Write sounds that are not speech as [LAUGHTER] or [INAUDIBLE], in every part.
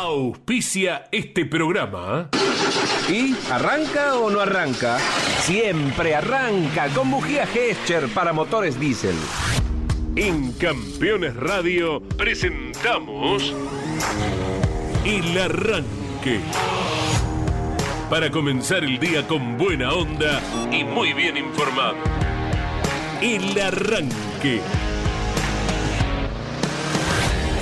auspicia este programa. ¿Y arranca o no arranca? Siempre arranca con bujía Gescher para motores diésel. En Campeones Radio presentamos El Arranque. Para comenzar el día con buena onda y muy bien informado. El Arranque.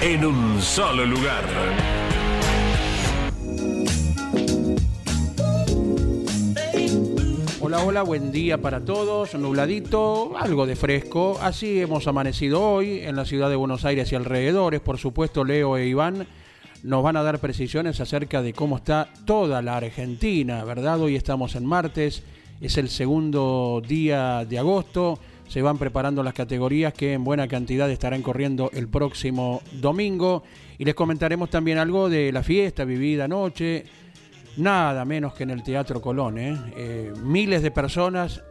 en un solo lugar. Hola, hola, buen día para todos, nubladito, algo de fresco, así hemos amanecido hoy en la ciudad de Buenos Aires y alrededores, por supuesto Leo e Iván nos van a dar precisiones acerca de cómo está toda la Argentina, ¿verdad? Hoy estamos en martes, es el segundo día de agosto, se van preparando las categorías que en buena cantidad estarán corriendo el próximo domingo y les comentaremos también algo de la fiesta vivida anoche, nada menos que en el Teatro Colón, ¿eh? Eh, miles de personas,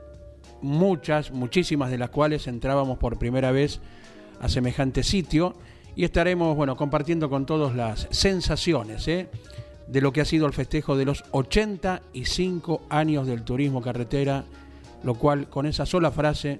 muchas, muchísimas de las cuales entrábamos por primera vez a semejante sitio y estaremos, bueno, compartiendo con todos las sensaciones, ¿eh? de lo que ha sido el festejo de los 85 años del turismo carretera, lo cual con esa sola frase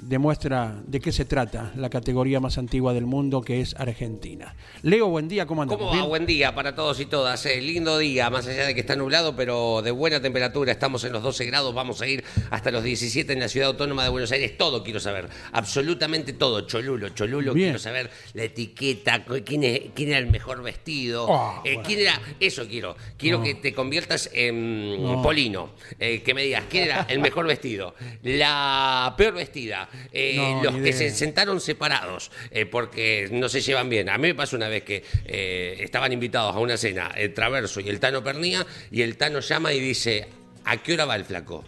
demuestra de qué se trata la categoría más antigua del mundo que es Argentina. Leo, buen día, ¿cómo andamos? ¿Cómo va? Buen día para todos y todas. Eh, lindo día, más allá de que está nublado, pero de buena temperatura. Estamos en los 12 grados, vamos a ir hasta los 17 en la ciudad autónoma de Buenos Aires. Todo quiero saber, absolutamente todo. Cholulo, Cholulo, Bien. quiero saber la etiqueta, quién, es- quién era el mejor vestido. Ah, eh, bueno. ¿Quién era? Eso quiero. Quiero No. que te conviertas en No. Polino. eh, que me digas, ¿quién era el mejor vestido? La peor vestida. Eh, No, los que se sentaron separados eh, porque no se llevan bien. A mí me pasó una vez que eh, estaban invitados a una cena el Traverso y el Tano Pernía y el Tano llama y dice, ¿a qué hora va el flaco?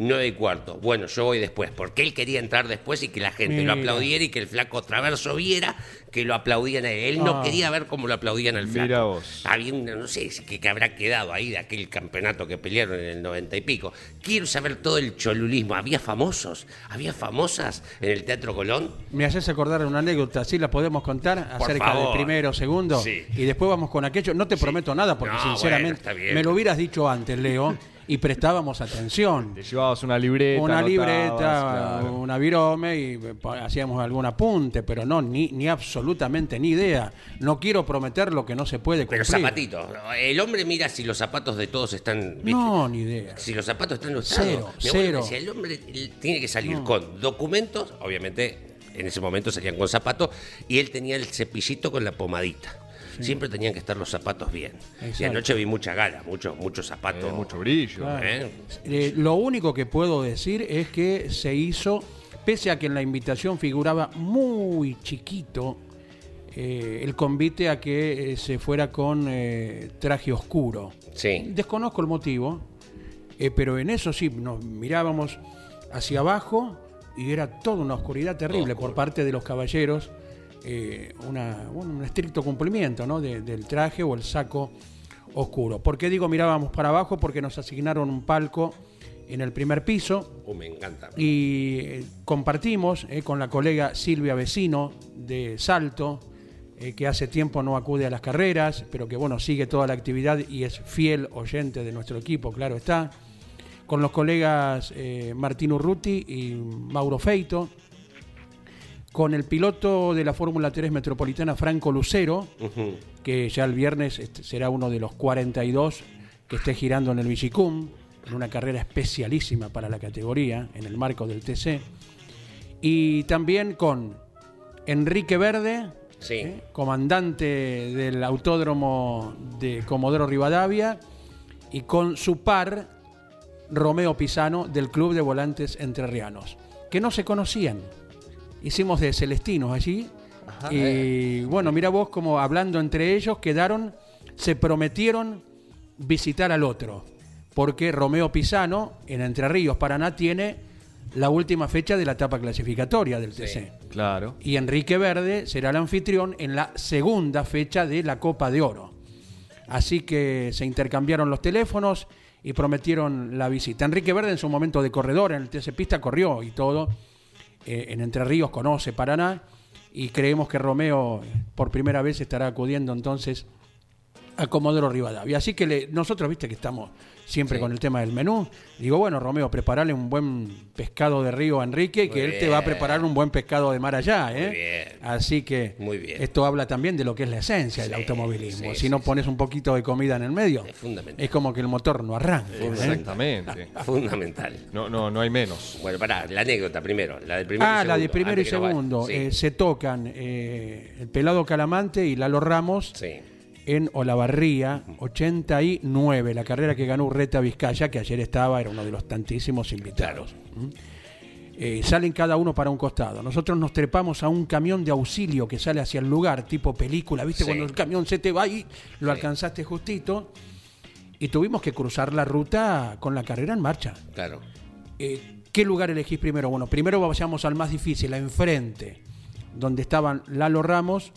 Nueve y cuarto. Bueno, yo voy después, porque él quería entrar después y que la gente lo aplaudiera y que el flaco Traverso viera que lo aplaudían a él. Él no Ah. quería ver cómo lo aplaudían al flaco. Mira vos. Había una- no sé qué, qué habrá quedado ahí de aquel campeonato que pelearon en el noventa y pico. Quiero saber todo el cholulismo. ¿Había famosos? ¿Había famosas en el Teatro Colón? Me haces acordar una anécdota, ¿sí la podemos contar Por acerca favor. del primero, segundo? Sí. Y después vamos con aquello. No te prometo nada porque No, sinceramente me lo hubieras dicho antes, Leo, [LAUGHS] y prestábamos atención. Te llevabas una libreta. Una libreta, claro. una virome y hacíamos algún apunte, pero no, ni, ni absolutamente ni idea. No quiero prometer lo que no se puede Pero cumplir. zapatitos. El hombre mira si los zapatos de todos están. ¿viste? No, ni idea. Si los zapatos están lustrados. Cero, Mi cero. decía, el hombre tiene que salir con documentos, obviamente en ese momento salían con zapatos, y él tenía el cepillito con la pomadita. Siempre tenían que estar los zapatos bien. Y anoche vi mucha gala, muchos muchos zapatos. Eh, mucho brillo. Claro. ¿eh? Eh, lo único que puedo decir es que se hizo, pese a que en la invitación figuraba muy chiquito eh, el convite a que se fuera con eh, traje oscuro. Sí. Desconozco el motivo, eh, pero en eso sí, nos mirábamos hacia abajo y era toda una oscuridad terrible por parte de los caballeros, eh, una- un estricto cumplimiento ¿no? de- del traje o el saco oscuro. ¿Por qué digo mirábamos para abajo? Porque nos asignaron un palco en el primer piso Uh, me encanta. y eh, compartimos eh, con la colega Silvia Vecino de Salto, eh, que hace tiempo no acude a las carreras, pero que bueno, sigue toda la actividad y es fiel oyente de nuestro equipo, claro está. Con los colegas eh, Martín Urruti y Mauro Feito. Con el piloto de la Fórmula 3 Metropolitana, Franco Lucero, que ya el viernes este, será uno de los 42 que esté girando en el Vigicum, en una carrera especialísima para la categoría, en el marco del TC. Y también con Enrique Verde, Sí. ¿eh? comandante del autódromo de Comodoro Rivadavia, y con su par, Romeo Pisano, del Club de Volantes Entrerrianos, que no se conocían. Hicimos de Celestinos allí. Y bueno, mira vos como hablando entre ellos quedaron, se prometieron visitar al otro, porque Romeo Pisano en Entre Ríos, Paraná, tiene la última fecha de la etapa clasificatoria del TC. Claro. Y Enrique Verde será el anfitrión en la segunda fecha de la Copa de Oro. Así que se intercambiaron los teléfonos y prometieron la visita. Enrique Verde en su momento de corredor en el TC Pista corrió y todo. Eh, en Entre Ríos conoce Paraná y creemos que Romeo por primera vez estará acudiendo entonces a Comodoro Rivadavia. Así que le- nosotros, viste que estamos siempre Sí. con el tema del menú. Digo, bueno, Romeo, preparale un buen pescado de río a Enrique y que Muy él te va a preparar un buen pescado de mar allá. ¿eh? bien. Así que Muy bien. esto habla también de lo que es la esencia del automovilismo. sí, si no sí, pones un poquito de comida en el medio, Es fundamental. es como que el motor no arranca. ¿eh? Exactamente. [LAUGHS] Fundamental. No, no, no hay menos. Bueno, pará, la anécdota primero. La del primero Ah, y la de primero y no segundo. Sí. Eh, se tocan eh, el pelado Calamante y Lalo Ramos sí. En Olavarría, 89, la carrera que ganó Urreta Vizcaya, que ayer estaba, era uno de los tantísimos invitados. Eh, salen cada uno para un costado. Nosotros nos trepamos a un camión de auxilio que sale hacia el lugar, tipo película, ¿viste? Sí. Cuando el camión se te va y lo alcanzaste justito. Y tuvimos que cruzar la ruta con la carrera en marcha. Claro. Eh, ¿Qué lugar elegís primero? Bueno, primero vayamos al más difícil, a enfrente, donde estaban Lalo Ramos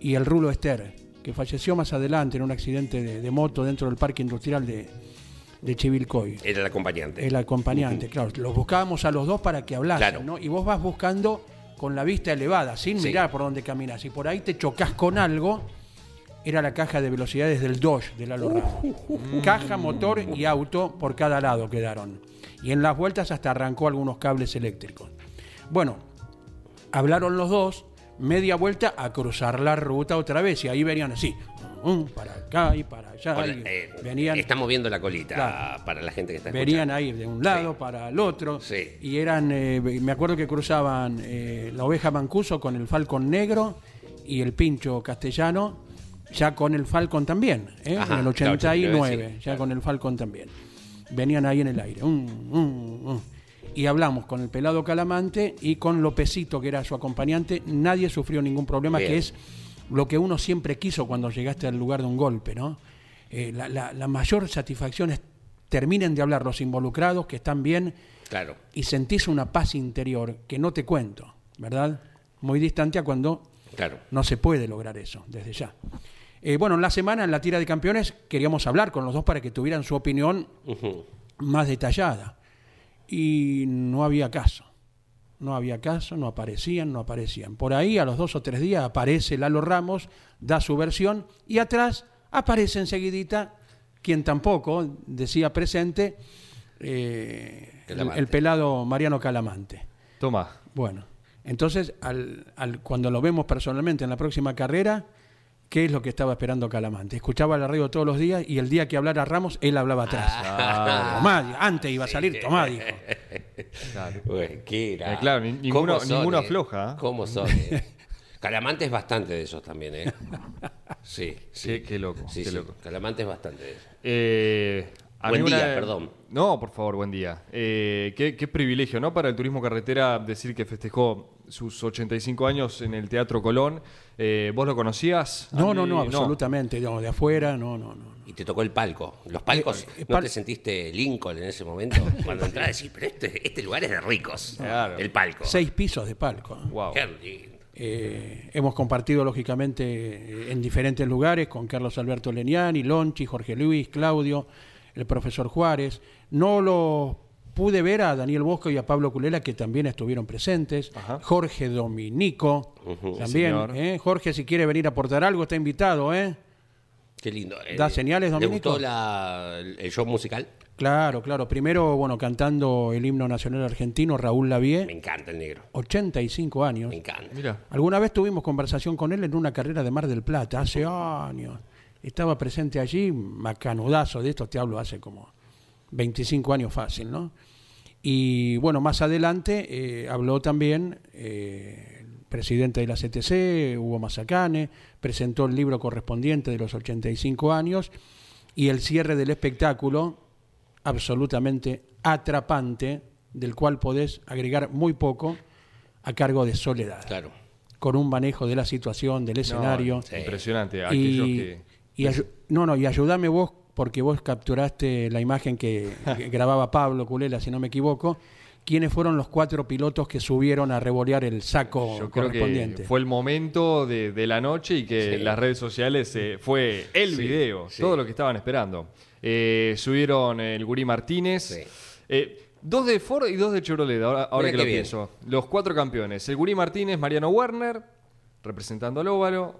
y el Rulo Ester, que falleció más adelante en un accidente de, de moto dentro del parque industrial de, de Chivilcoy. Era el acompañante. El acompañante, claro. Los buscábamos a los dos para que hablasen, Claro. ¿no? Y vos vas buscando con la vista elevada, sin Sí. mirar por dónde caminas. Y por ahí te chocas con algo. Era la caja de velocidades del Dodge de Lalo Ramos. Caja, motor y auto por cada lado quedaron. Y en las vueltas hasta arrancó algunos cables eléctricos. Bueno, hablaron los dos, media vuelta a cruzar la ruta otra vez. Y ahí venían así, um, para acá y para allá. Hola, y eh, venían, Está moviendo la colita Claro. para la gente que está venían escuchando. ahí de un lado Sí. para el otro. Sí. Y eran, eh, me acuerdo que cruzaban eh, la oveja Mancuso con el Falcon negro y el pincho castellano, ya con el Falcon también, ¿eh? Ajá, en el claro, 89, 89, sí, ya claro. con el Falcon también. Venían ahí en el aire. um, um, um. Y hablamos con el pelado Calamante y con Lopecito, que era su acompañante. Nadie sufrió ningún problema, Bien. que es lo que uno siempre quiso cuando llegaste al lugar de un golpe, ¿no? Eh, la, la- la mayor satisfacción es terminen de hablar los involucrados, que están bien, Claro. y sentís una paz interior que no te cuento, ¿verdad? Muy distante a cuando Claro. no se puede lograr eso, desde ya. Eh, bueno, en la semana, en la tira de campeones, queríamos hablar con los dos para que tuvieran su opinión más detallada. Y no había caso. No había caso, no aparecían, no aparecían. Por ahí, a los dos o tres días, aparece Lalo Ramos, da su versión, y atrás aparece enseguidita, quien tampoco decía presente, eh, el, pelado Mariano Calamante. Toma. Bueno, entonces, al, al- cuando lo vemos personalmente en la próxima carrera, ¿qué es lo que estaba esperando Calamante? Escuchaba la radio todos los días y el día que hablara Ramos, él hablaba atrás. Ah. Tomá, antes iba a salir, tomá, dijo. Claro. Ué, qué era. Eh, claro, ni- ninguno- ¿Cómo son, ninguno eh? afloja, ¿eh? ¿Cómo son? eh? [LAUGHS] Calamante es bastante de esos también, ¿eh? [LAUGHS] Sí, sí. Qué, qué loco, Sí, qué sí. loco. Calamante es bastante de eso. A Buen día, perdón. No, por favor, buen día. Eh, qué, qué privilegio, ¿no? Para el turismo carretera decir que festejó sus 85 años en el Teatro Colón. Eh, ¿Vos lo conocías? No, no, no, absolutamente, no, de afuera, no, no, no. Y te tocó el palco. Los palcos, Eh, eh, ¿no pal- te sentiste Lincoln en ese momento? [LAUGHS] Cuando entras decís, pero este, este lugar es de ricos. [LAUGHS] Claro. El palco. Seis pisos de palco. Wow. Eh, hemos compartido, lógicamente, en diferentes lugares con Carlos Alberto Leniani, Lonchi, Jorge Luis, Claudio, el profesor Juárez. No lo pude ver a Daniel Bosco y a Pablo Culela, que también estuvieron presentes. Ajá. Jorge Dominico, también. ¿eh? Jorge, si quiere venir a aportar algo, está invitado. ¿eh? Qué lindo. ¿Da señales, ¿Le Dominico? gustó la- el show musical? Claro, claro. Primero, bueno, cantando el himno nacional argentino, Raúl Me Lavie, encanta el negro. 85 años. Me encanta. Mira. Alguna vez tuvimos conversación con él en una carrera de Mar del Plata, hace años. Estaba presente allí, macanudazo de esto, te hablo hace como 25 años fácil, ¿no? Y bueno, más adelante eh, habló también eh, el presidente de la CTC, Hugo Mazacane, presentó el libro correspondiente de los 85 años y el cierre del espectáculo absolutamente atrapante, del cual podés agregar muy poco a cargo de Soledad Claro. con un manejo de la situación, del escenario. No, Impresionante. y, Aquellos que. Y no, no, y ayúdame vos porque vos capturaste la imagen que, [LAUGHS] grababa Pablo Culela, si no me equivoco. ¿Quiénes fueron los cuatro pilotos que subieron a revolear el saco Yo creo correspondiente? que fue el momento de, de la noche y que Sí. las redes sociales eh, fue el Sí, video, sí. todo lo que estaban esperando. Eh, subieron el Gurí Martínez, Sí. eh, dos de Ford y dos de Chevrolet, ahora, que lo bien. pienso. Los cuatro campeones, el Gurí Martínez, Mariano Werner, representando al óvalo,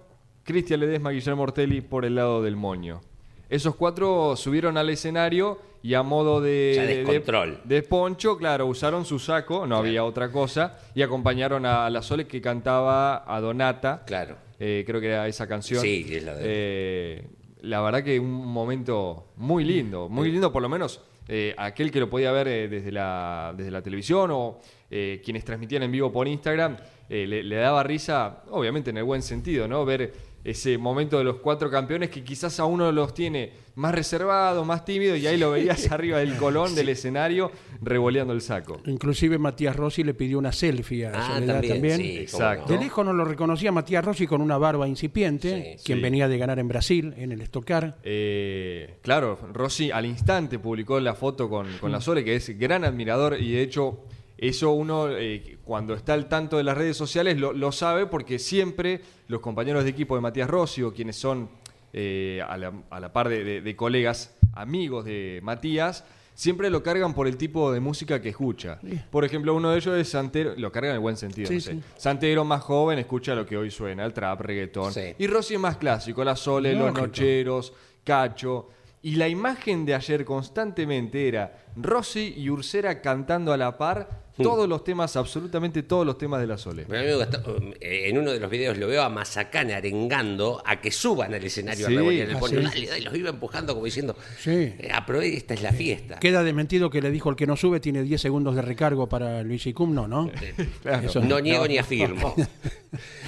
Cristian Ledesma, Guillermo Ortelli por el lado del moño. Esos cuatro subieron al escenario y a modo de, Ya de- descontrol. de poncho, claro, usaron su saco, no había otra cosa, y acompañaron a la Sole que cantaba a Donata. Claro. Eh, creo que era esa canción. Sí, es la de- Eh, la verdad que un momento muy lindo, muy lindo por lo menos eh, aquel que lo podía ver desde, la, desde la televisión o quienes transmitían en vivo por Instagram, le, le daba risa, obviamente en el buen sentido, ¿no? Ver ese momento de los cuatro campeones que quizás a uno los tiene más reservados, más tímidos y ahí lo veías arriba del colón del escenario revoleando el saco. Inclusive Matías Rossi le pidió una selfie a Ah, Soledad también, también. sí, Exacto. De no. lejos no lo reconocía Matías Rossi con una barba incipiente, Sí, quien sí. venía de ganar en Brasil, en el Estocar. Eh, claro, Rossi al instante publicó la foto con, con la Sole, que es gran admirador y de hecho eso uno eh, cuando está al tanto de las redes sociales lo, lo sabe porque siempre los compañeros de equipo de Matías Rossi o quienes son eh, a, la, a la par de, de- de colegas, amigos de Matías, siempre lo cargan por el tipo de música que escucha. Por ejemplo, uno de ellos es Santero, lo cargan en el buen sentido, Sí, no sé. sí. Santero más joven escucha lo que hoy suena, el trap, reggaetón. Sí. Y Rossi es más clásico, la Sole, los nocheros, Cacho. Y la imagen de ayer constantemente era Rossi y Ursera cantando a la par todos los temas, absolutamente todos los temas de la Sole. Pero a mí me gusta, eh, en uno de los videos lo veo a Mazacán arengando a que suban al escenario Sí, a revolear el ah. Dale, dale, los iba empujando como diciendo, Sí. eh, aproveche, esta es la fiesta. Queda desmentido que le dijo el que no sube tiene 10 segundos de recargo para Luis Icum, no, [LAUGHS] ¿no? Claro. Eso- No niego ni afirmo. [LAUGHS]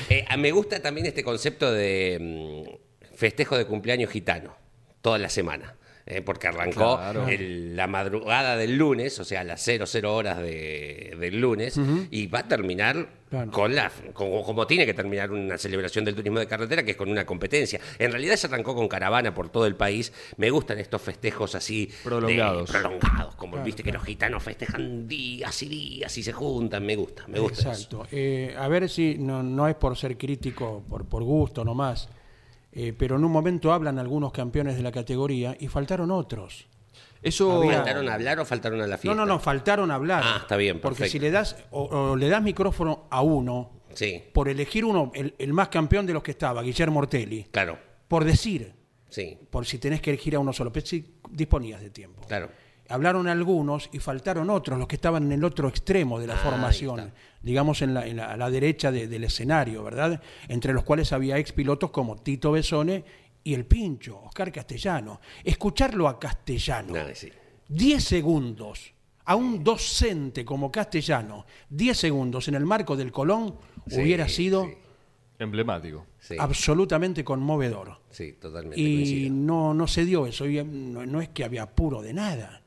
Eh, me gusta también este concepto de mm, festejo de cumpleaños gitano, toda la semana. Eh, porque arrancó Claro. el- la madrugada del lunes, o sea, las 00 horas de- del lunes, y va a terminar Claro. con la, como, como tiene que terminar una celebración del turismo de carretera, que es con una competencia. En realidad se arrancó con caravana por todo el país. Me gustan estos festejos así. de- Prolongados. prolongados, como viste que los gitanos festejan días y días y se juntan. Me gusta, me gusta. eso. Exacto. Eh, a ver si no, no es por ser crítico, por, por gusto nomás, eh, pero en un momento hablan algunos campeones de la categoría y faltaron otros. Eso. Había- ¿Faltaron a hablar o faltaron a la No, fiesta? no, no, faltaron hablar. Ah, está bien, Porque si le das o, o le das micrófono a uno, Sí, por elegir uno, el, el más campeón de los que estaba, Guillermo Ortelli, claro, por decir, sí, por si tenés que elegir a uno solo, pero si disponías de tiempo. claro. Hablaron algunos y faltaron otros, los que estaban en el otro extremo de la Ah, formación, digamos en la, en la- a la derecha de- del escenario, ¿verdad? Entre los cuales había expilotos como Tito Besone y el Pincho, Oscar Castellano. Escucharlo a Castellano, Nada, sí. 10 segundos, a un docente como Castellano, 10 segundos en el marco del Colón, Sí, hubiera sido sí, Emblemático. sí, absolutamente conmovedor. sí, totalmente. Y coincido. no, no se dio eso, y no, no es que había apuro de nada.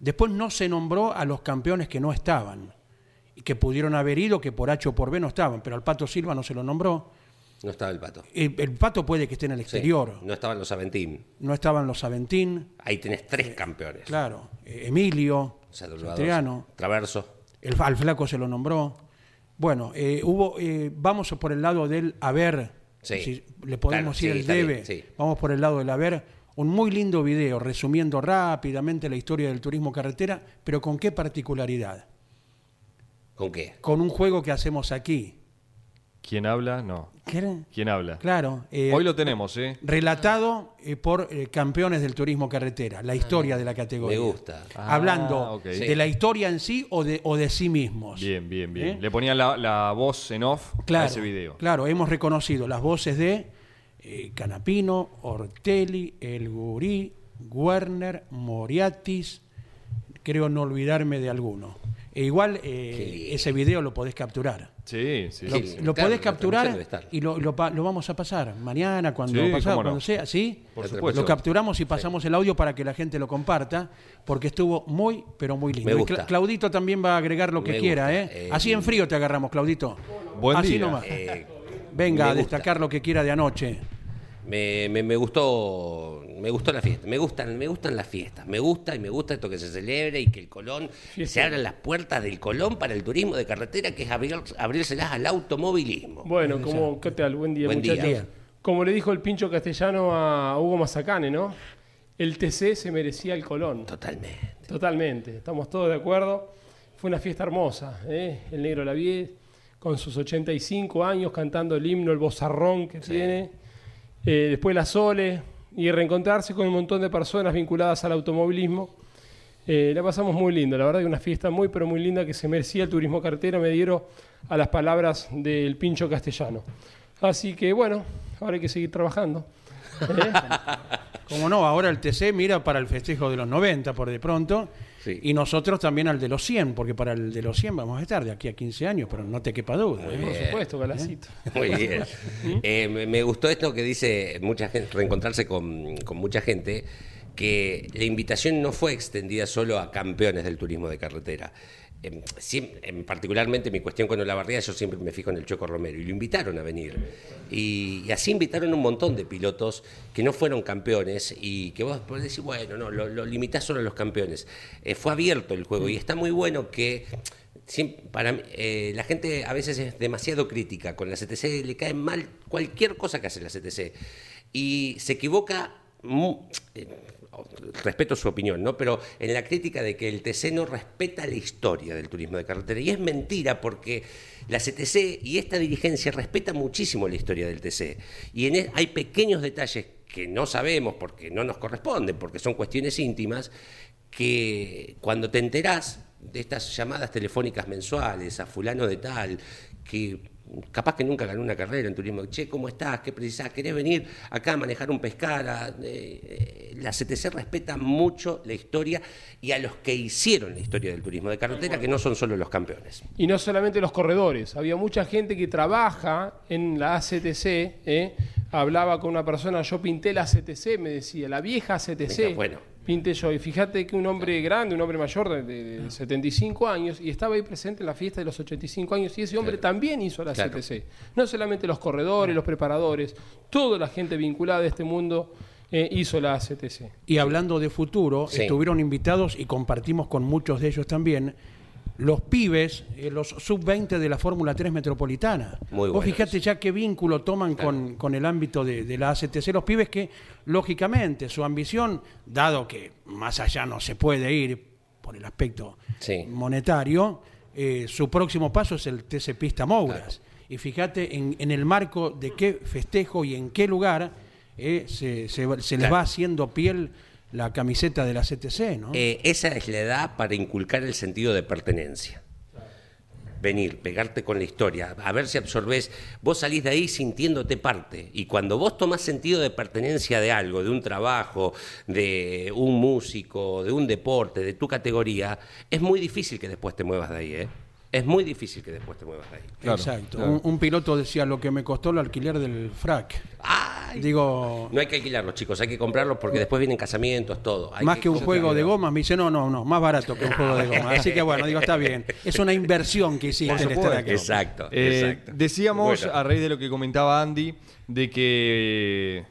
Después no se nombró a los campeones que no estaban, y que pudieron haber ido, que por H o por B no estaban, pero al Pato Silva no se lo nombró. No estaba el pato. El, el Pato puede que esté en el Sí, exterior, No estaban los Aventín. no estaban los Aventín, Ahí tenés tres campeones. claro, eh, Emilio, Satriano, Traverso. el, al Flaco se lo nombró. Bueno, eh, hubo, eh, vamos por el lado del haber, Sí, si le podemos claro, ir sí, el debe, bien, sí. vamos por el lado del haber. Un muy lindo video resumiendo rápidamente la historia del turismo carretera, pero con qué particularidad. ¿Con qué? Con un juego que hacemos aquí. ¿Quién habla? No. ¿Qué? ¿Quién habla? Claro. eh, Hoy lo tenemos, ¿eh? Relatado eh, por eh, campeones del turismo carretera, la historia de la categoría. Me gusta. Ah, Hablando de Sí. la historia en sí o de, o de sí mismos. Bien, bien, bien. ¿Eh? Le ponían la, la voz en off Claro, a ese video. claro, hemos reconocido las voces de eh, Canapino, Ortelli, El Gurí, Werner, Moriatis, creo no olvidarme de alguno. E igual eh, ese video lo podés capturar. Sí, sí. Lo, Sí, lo claro, podés capturar y lo, lo vamos a pasar mañana, cuando, Sí, pasado, cómo no. cuando sea, ¿sí? Por Lo supuesto. Lo capturamos y pasamos el audio para que la gente lo comparta, porque estuvo muy, pero muy lindo. Me Y gusta. Cla- Claudito también va a agregar lo que Me quiera. ¿eh? Eh, Así en frío te agarramos, Claudito. Buen Así día. nomás. Venga a gusta. destacar lo que quiera de anoche. Me, me- me gustó me gustó la fiesta. Me gustan, me gustan las fiestas. Me gusta y me gusta esto que se celebre y que el Colón se abran las puertas del Colón para el turismo de carretera, que es abrir, abrírselas al automovilismo. Bueno, como, ¿qué tal? Buen día, Buen muchachos. día. Como le dijo el pincho castellano a Hugo Mazacane, ¿no? El TC se merecía el Colón. Totalmente. Totalmente, estamos todos de acuerdo. Fue una fiesta hermosa, ¿eh? El negro Lavie, con sus 85 años, cantando el himno, el bozarrón que tiene. Eh, después la Sole, y reencontrarse con un montón de personas vinculadas al automovilismo. Eh, la pasamos muy lindo, la verdad que una fiesta muy, pero muy linda que se merecía el turismo cartera, me dieron a las palabras del pincho castellano. Así que bueno, ahora hay que seguir trabajando. ¿eh? [LAUGHS] Como no, ahora el TC mira para el festejo de los 90 por de pronto. Sí. Y nosotros también al de los 100, porque para el de los 100 vamos a estar de aquí a 15 años, pero no te quepa duda. ¿eh? Por supuesto, Galacito. [LAUGHS] Muy bien. Eh, me, me gustó esto que dice mucha gente, reencontrarse con, con mucha gente, que la invitación no fue extendida solo a campeones del turismo de carretera. Em, siem- em, particularmente mi cuestión con Olavarría, yo siempre me fijo en el Choco Romero y lo invitaron a venir. Y, así invitaron un montón de pilotos que no fueron campeones y que vos podés decir, bueno, no, lo, lo limitás solo a los campeones. Eh, fue abierto el juego y está muy bueno que para eh, la gente a veces es demasiado crítica con la CTC, le cae mal cualquier cosa que hace la CTC y se equivoca. Eh, respeto su opinión, ¿no? Pero en la crítica de que el TC no respeta la historia del turismo de carretera. Y es mentira porque la CTC y esta dirigencia respeta muchísimo la historia del TC. Y en e- hay pequeños detalles que no sabemos porque no nos corresponden, porque son cuestiones íntimas, que cuando te enterás de estas llamadas telefónicas mensuales a fulano de tal, que capaz que nunca ganó una carrera en turismo, che, ¿cómo estás? ¿Qué precisás? ¿Querés venir acá a manejar un pescara? Eh, eh, la CTC respeta mucho la historia y a los que hicieron la historia del turismo de carretera, que no son solo los campeones. Y no solamente los corredores, había mucha gente que trabaja en la ACTC. ¿eh? Hablaba con una persona, yo pinté la ACTC, me decía, la vieja ACTC. Venga, bueno. Pinté yo. Y fíjate que un hombre grande, un hombre mayor de, de- de 75 años, y estaba ahí presente en la fiesta de los 85 años, y ese hombre también hizo la Claro. ACTC. No solamente los corredores, los preparadores, toda la gente vinculada a este mundo eh, hizo la ACTC. Y hablando de futuro, Sí. estuvieron invitados y compartimos con muchos de ellos también los pibes, eh, los sub-20 de la Fórmula 3 Metropolitana. Muy Vos fijate ya qué vínculo toman con, con el ámbito de, de la ACTC. Los pibes que, lógicamente, su ambición, dado que más allá no se puede ir por el aspecto Sí. monetario, eh, su próximo paso es el TC Pista Mouras. Y fíjate en, en el marco de qué festejo y en qué lugar eh, se, se va- se les Claro. va haciendo piel la camiseta de la CTC, ¿no? Eh, esa es la edad para inculcar el sentido de pertenencia. Venir, pegarte con la historia, a ver si absorbés. Vos salís de ahí sintiéndote parte. Y cuando vos tomás sentido de pertenencia de algo, de un trabajo, de un músico, de un deporte, de tu categoría, es muy difícil que después te muevas de ahí, ¿eh? Es muy difícil que después te muevas de ahí. Claro, Exacto. claro. Un, un piloto decía lo que me costó el alquiler del frac. ¡Ay! Digo, No hay que alquilarlos, chicos, hay que comprarlos porque después vienen casamientos, todo. Hay más que un juego de goma gomas, me dice, no, no, no, más barato que un juego de gomas. Así que bueno, digo, está bien. Es una inversión que hiciste estar supuesto. aquí. Exacto, Eh, exacto. decíamos, Bueno. a raíz de lo que comentaba Andy, de que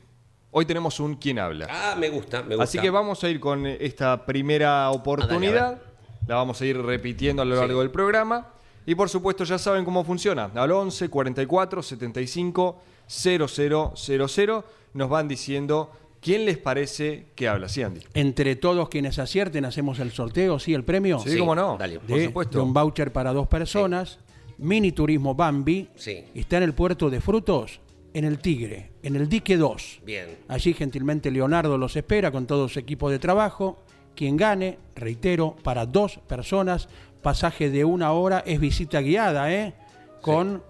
hoy tenemos un quién habla. Ah, me gusta, me gusta. Así que vamos a ir con esta primera oportunidad. Ah, la vamos a ir repitiendo a lo largo Sí. del programa. Y por supuesto ya saben cómo funciona. Al 11 44 75 0000 nos van diciendo quién les parece que habla. Sí, Andy. Entre todos quienes acierten, hacemos el sorteo, ¿sí? El premio. Sí, cómo no. dale, por de, supuesto. de un voucher para dos personas, mini turismo Bambi, Sí. está en el puerto de Frutos, en el Tigre, en el dique 2. Bien. Allí gentilmente Leonardo los espera con todo su equipo de trabajo. Quien gane, reitero, para dos personas, pasaje de una hora, es visita guiada, ¿eh? Con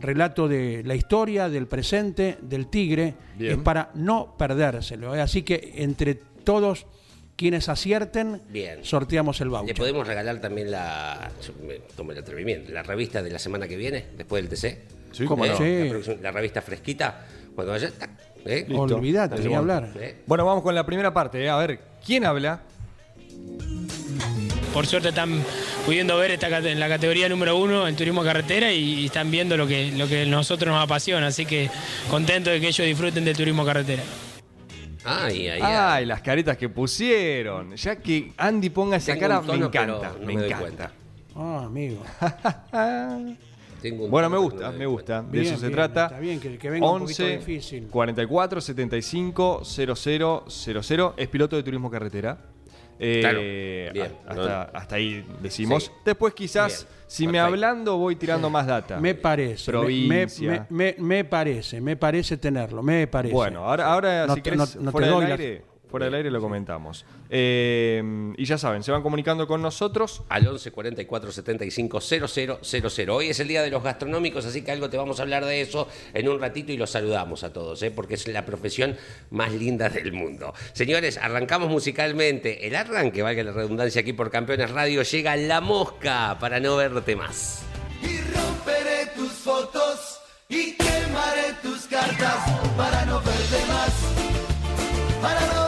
relato de la historia, del presente, del tigre. Bien. Es para no perdérselo. ¿eh? Así que entre todos quienes acierten, Bien. sorteamos el Le voucher. podemos regalar también la. yo me tomo el atrevimiento. La revista de la semana que viene, después del TC. Sí, ¿Cómo no? Sí. La, próxima- la revista fresquita. Cuando vaya. ¿eh? Bueno, hablar. ¿eh? Bueno, vamos con la primera parte. ¿eh? A ver, ¿quién habla? Por suerte están pudiendo ver esta, en la categoría número uno en turismo carretera y, y están viendo lo que, lo que a nosotros nos apasiona. Así que contento de que ellos disfruten del turismo carretera. Ay, ay, ay. Ay, las caretas que pusieron. Ya que Andy ponga esa Tengo cara, un me tono, encanta. no me me doy encanta. cuenta. Ah, amigo. [LAUGHS] Tengo un Bueno, me tono, gusta, me gusta. De Bien, eso se bien, trata. está bien, que- que venga un poquito difícil. 44 75 00 00. Es piloto de turismo carretera. Eh, Claro, bien, hasta, no- hasta ahí decimos. Sí. Después quizás, Bien, si me hablando, voy tirando más data. Me parece. me- Provincia. Me, me- me parece, me parece tenerlo, me parece. Bueno, ahora, ahora No si te- querés, no- no te fuera, del doy las- aire, fuera del aire lo comentamos. Eh, y ya saben, se van comunicando con nosotros. Al 11 44 75 00 00. Hoy es el día de los gastronómicos, así que algo te vamos a hablar de eso en un ratito y los saludamos a todos, ¿eh? porque es la profesión más linda del mundo. Señores, arrancamos musicalmente. El arranque, valga la redundancia aquí por Campeones Radio, llega La Mosca para no verte más. y romperé tus fotos y quemaré tus cartas para no verte más, para no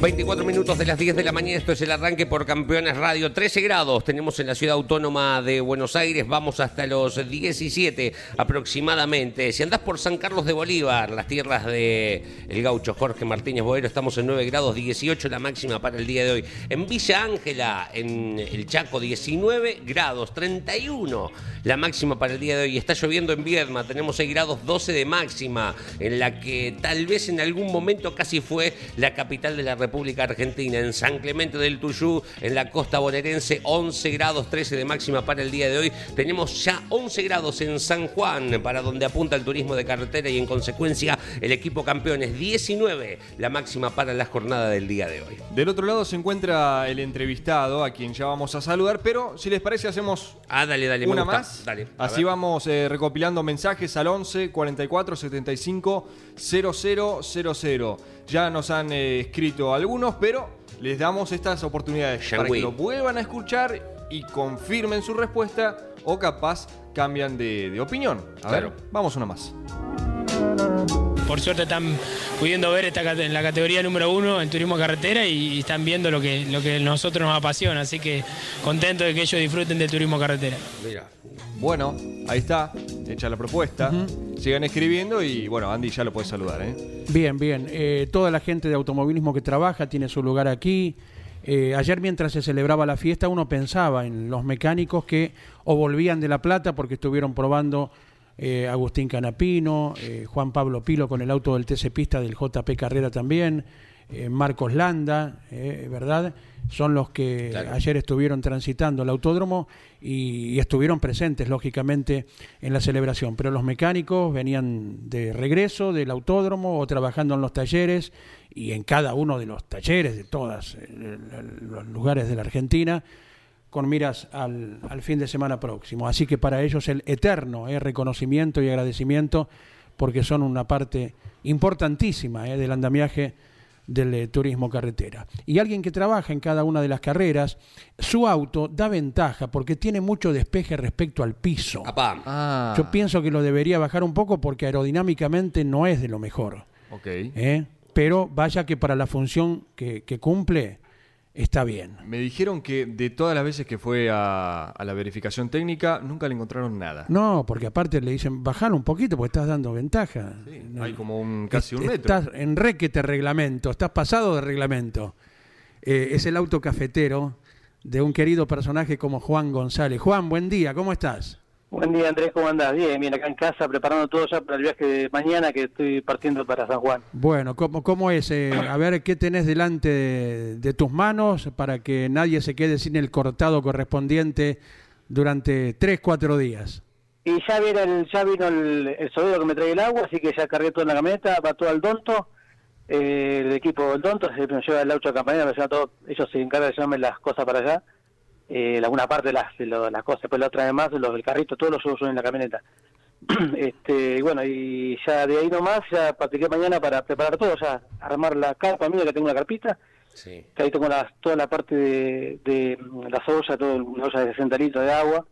24 minutos de las 10 de la mañana, esto es el arranque por Campeones Radio. 13 grados tenemos en la ciudad autónoma de Buenos Aires, vamos hasta los 17 aproximadamente. Si andás por San Carlos de Bolívar, las tierras de el gaucho Jorge Martínez Boero, estamos en 9 grados 18 la máxima para el día de hoy. En Villa Ángela, en el Chaco, 19 grados 31 la máxima para el día de hoy. Está lloviendo en Viedma, tenemos 6 grados 12 de máxima, en la que tal vez en algún momento casi fue la capital de la República Argentina. En San Clemente del Tuyú, en la costa bonaerense, 11 grados 13 de máxima para el día de hoy. Tenemos ya 11 grados en San Juan, para donde apunta el turismo de carretera y en consecuencia el equipo campeones, 19 la máxima para la jornada del día de hoy. Del otro lado se encuentra el entrevistado, a quien ya vamos a saludar, pero si les parece hacemos Ah, dale, dale, una más. Dale, Así ver. vamos eh, recopilando mensajes al 11 44 75 0000. Ya nos han eh, escrito algunos, pero les damos estas oportunidades para que lo vuelvan a escuchar y confirmen su respuesta o capaz cambian de, de opinión. A Claro. ver, vamos una más. Por suerte están pudiendo ver esta, en la categoría número uno en turismo carretera y, y están viendo lo que, lo que a nosotros nos apasiona. Así que contento de que ellos disfruten del turismo carretera. Mira, Bueno, ahí está, hecha la propuesta. Sigan escribiendo y bueno, Andy ya lo puede saludar. ¿eh? Bien, bien. Eh, toda la gente de automovilismo que trabaja tiene su lugar aquí. Eh, ayer mientras se celebraba la fiesta uno pensaba en los mecánicos que o volvían de La Plata porque estuvieron probando eh, Agustín Canapino, eh, Juan Pablo Pilo con el auto del TC Pista del JP Carrera también, eh, Marcos Landa, eh, ¿verdad? Son los que Claro. ayer estuvieron transitando el autódromo y, y estuvieron presentes, lógicamente, en la celebración. Pero los mecánicos venían de regreso del autódromo o trabajando en los talleres y en cada uno de los talleres de todos los lugares de la Argentina con miras al, al fin de semana próximo. Así que para ellos el eterno eh, reconocimiento y agradecimiento porque son una parte importantísima eh, del andamiaje del eh, turismo carretera. Y alguien que trabaja en cada una de las carreras, su auto da ventaja porque tiene mucho despeje respecto al piso. Ah, Yo pienso que lo debería bajar un poco porque aerodinámicamente no es de lo mejor. ok. ¿eh? Pero vaya que para la función que, que cumple está bien. Me dijeron que de todas las veces que fue a, a la verificación técnica, nunca le encontraron nada. No, porque aparte le dicen, bajar un poquito porque estás dando ventaja. Sí, No, hay como un casi un metro. Estás en requete reglamento, estás pasado de reglamento. Eh, es el auto cafetero de un querido personaje como Juan González. Juan, buen día, ¿cómo estás? Buen día, Andrés, ¿cómo andás? Bien, bien, acá en casa, preparando todo ya para el viaje de mañana que estoy partiendo para San Juan. Bueno, ¿cómo, cómo es? Eh, a ver, ¿qué tenés delante de, de tus manos para que nadie se quede sin el cortado correspondiente durante tres, cuatro días? Y ya vino el, ya vino el, el solero que me trae el agua, así que ya cargué todo en la camioneta, va todo al Donto, eh, el equipo del Donto, se me lleva el auto de campanera, me lleva todo, ellos se encargan de llevarme las cosas para allá, eh, alguna parte de las, de lo- las cosas, después la otra vez más, los del carrito, todos los yo en la camioneta. [CLEARS THROAT] este, y bueno, y ya de ahí nomás, ya practiqué mañana para preparar todo, ya armar la carpa mía, que tengo una carpita, Sí. que ahí tengo las- toda la parte de, de las ollas, todo, una olla de 60 litros de agua,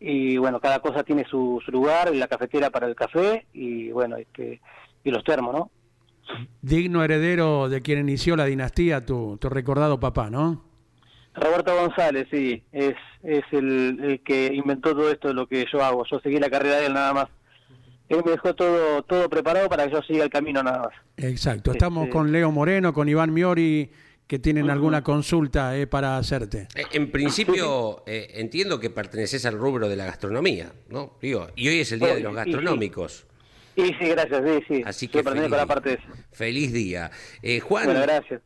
y bueno, cada cosa tiene su, su lugar, y la cafetera para el café, y bueno, este, y los termos, ¿no? Digno heredero de quien inició la dinastía, tu, tu recordado papá, ¿no? Roberto González, sí, es, es el, el que inventó todo esto de lo que yo hago. Yo seguí la carrera de él nada más. Él me dejó todo todo preparado para que yo siga el camino nada más. Exacto. Estamos Este- con Leo Moreno, con Iván Miori, que tienen alguna consulta eh, para hacerte. Eh, En principio, eh, entiendo que perteneces al rubro de la gastronomía, ¿no? Digo, y hoy es el Día de los Y sí. Gastronómicos. Y sí, gracias, sí, sí. Así que feliz, la parte de eso. feliz día. Eh, Juan, Bueno, gracias.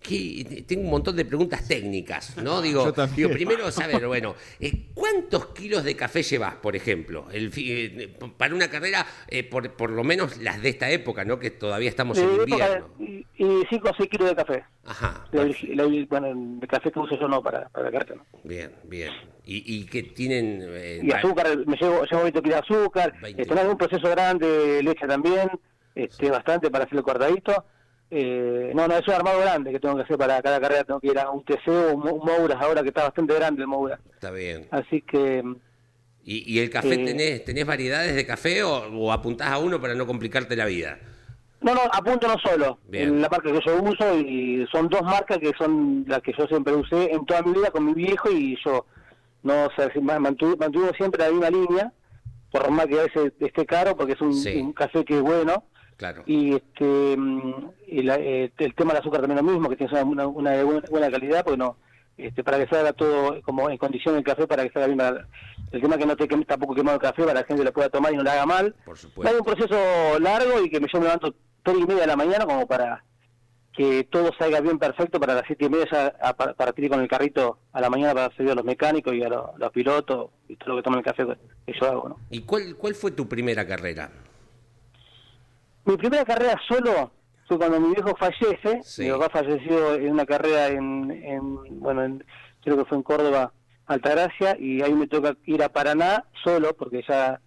Que- tengo un montón de preguntas técnicas, ¿no? Digo, Yo también. digo primero saber, bueno, eh, ¿cuántos kilos de café llevas, por ejemplo? El, eh, para una carrera, eh, por, por lo menos las de esta época, ¿no? Que todavía estamos De en época invierno. y, y 5 o 6 kilos de café. Ajá, La- perfecto. la- bueno, el café que uso yo no para, para la carta, ¿no? bien, bien. Y, y que tienen... eh, Y azúcar, me llevo, llevo 20 kilos de azúcar. 20. No, un proceso grande, leche también, este, bastante para hacer el cortadito. Eh, no, no, es un armado grande que tengo que hacer para cada carrera. Tengo que ir a un TC o un, un Mouras ahora que está bastante grande el Mouras. Está bien. Así que ¿Y, y el café Eh, tenés, tenés variedades de café o, o apuntás a uno para no complicarte la vida? No, no, apunto no solo. Bien. En la marca que yo uso y son dos marcas que son las que yo siempre usé en toda mi vida con mi viejo y yo. No, o sea, si- ma- mantu- mantuvimos siempre la misma línea, por más que a veces esté caro, porque es un, Sí. un café que es bueno. Claro. Y este mm, y la- eh, el tema del azúcar también lo mismo, que tiene una, una buena, calidad, porque no, este, para que salga todo como en condición el café, para que salga bien. para- el tema que no te queme tampoco quemado el café, para que la gente lo pueda tomar y no le haga mal. Por Hay supuesto. un proceso largo y que yo me levanto tres y media de la mañana como para que todo salga bien perfecto para las siete y media ya a, para, partir con el carrito a la mañana para servir a los mecánicos y a los, los pilotos y todo lo que toman el café que yo hago, ¿no? ¿Y cuál, cuál fue tu primera carrera? Mi primera carrera solo fue cuando mi viejo fallece. Sí. Mi papá falleció en una carrera en, en bueno, en- creo que fue en Córdoba, Altagracia, y ahí me toca ir a Paraná solo, porque ya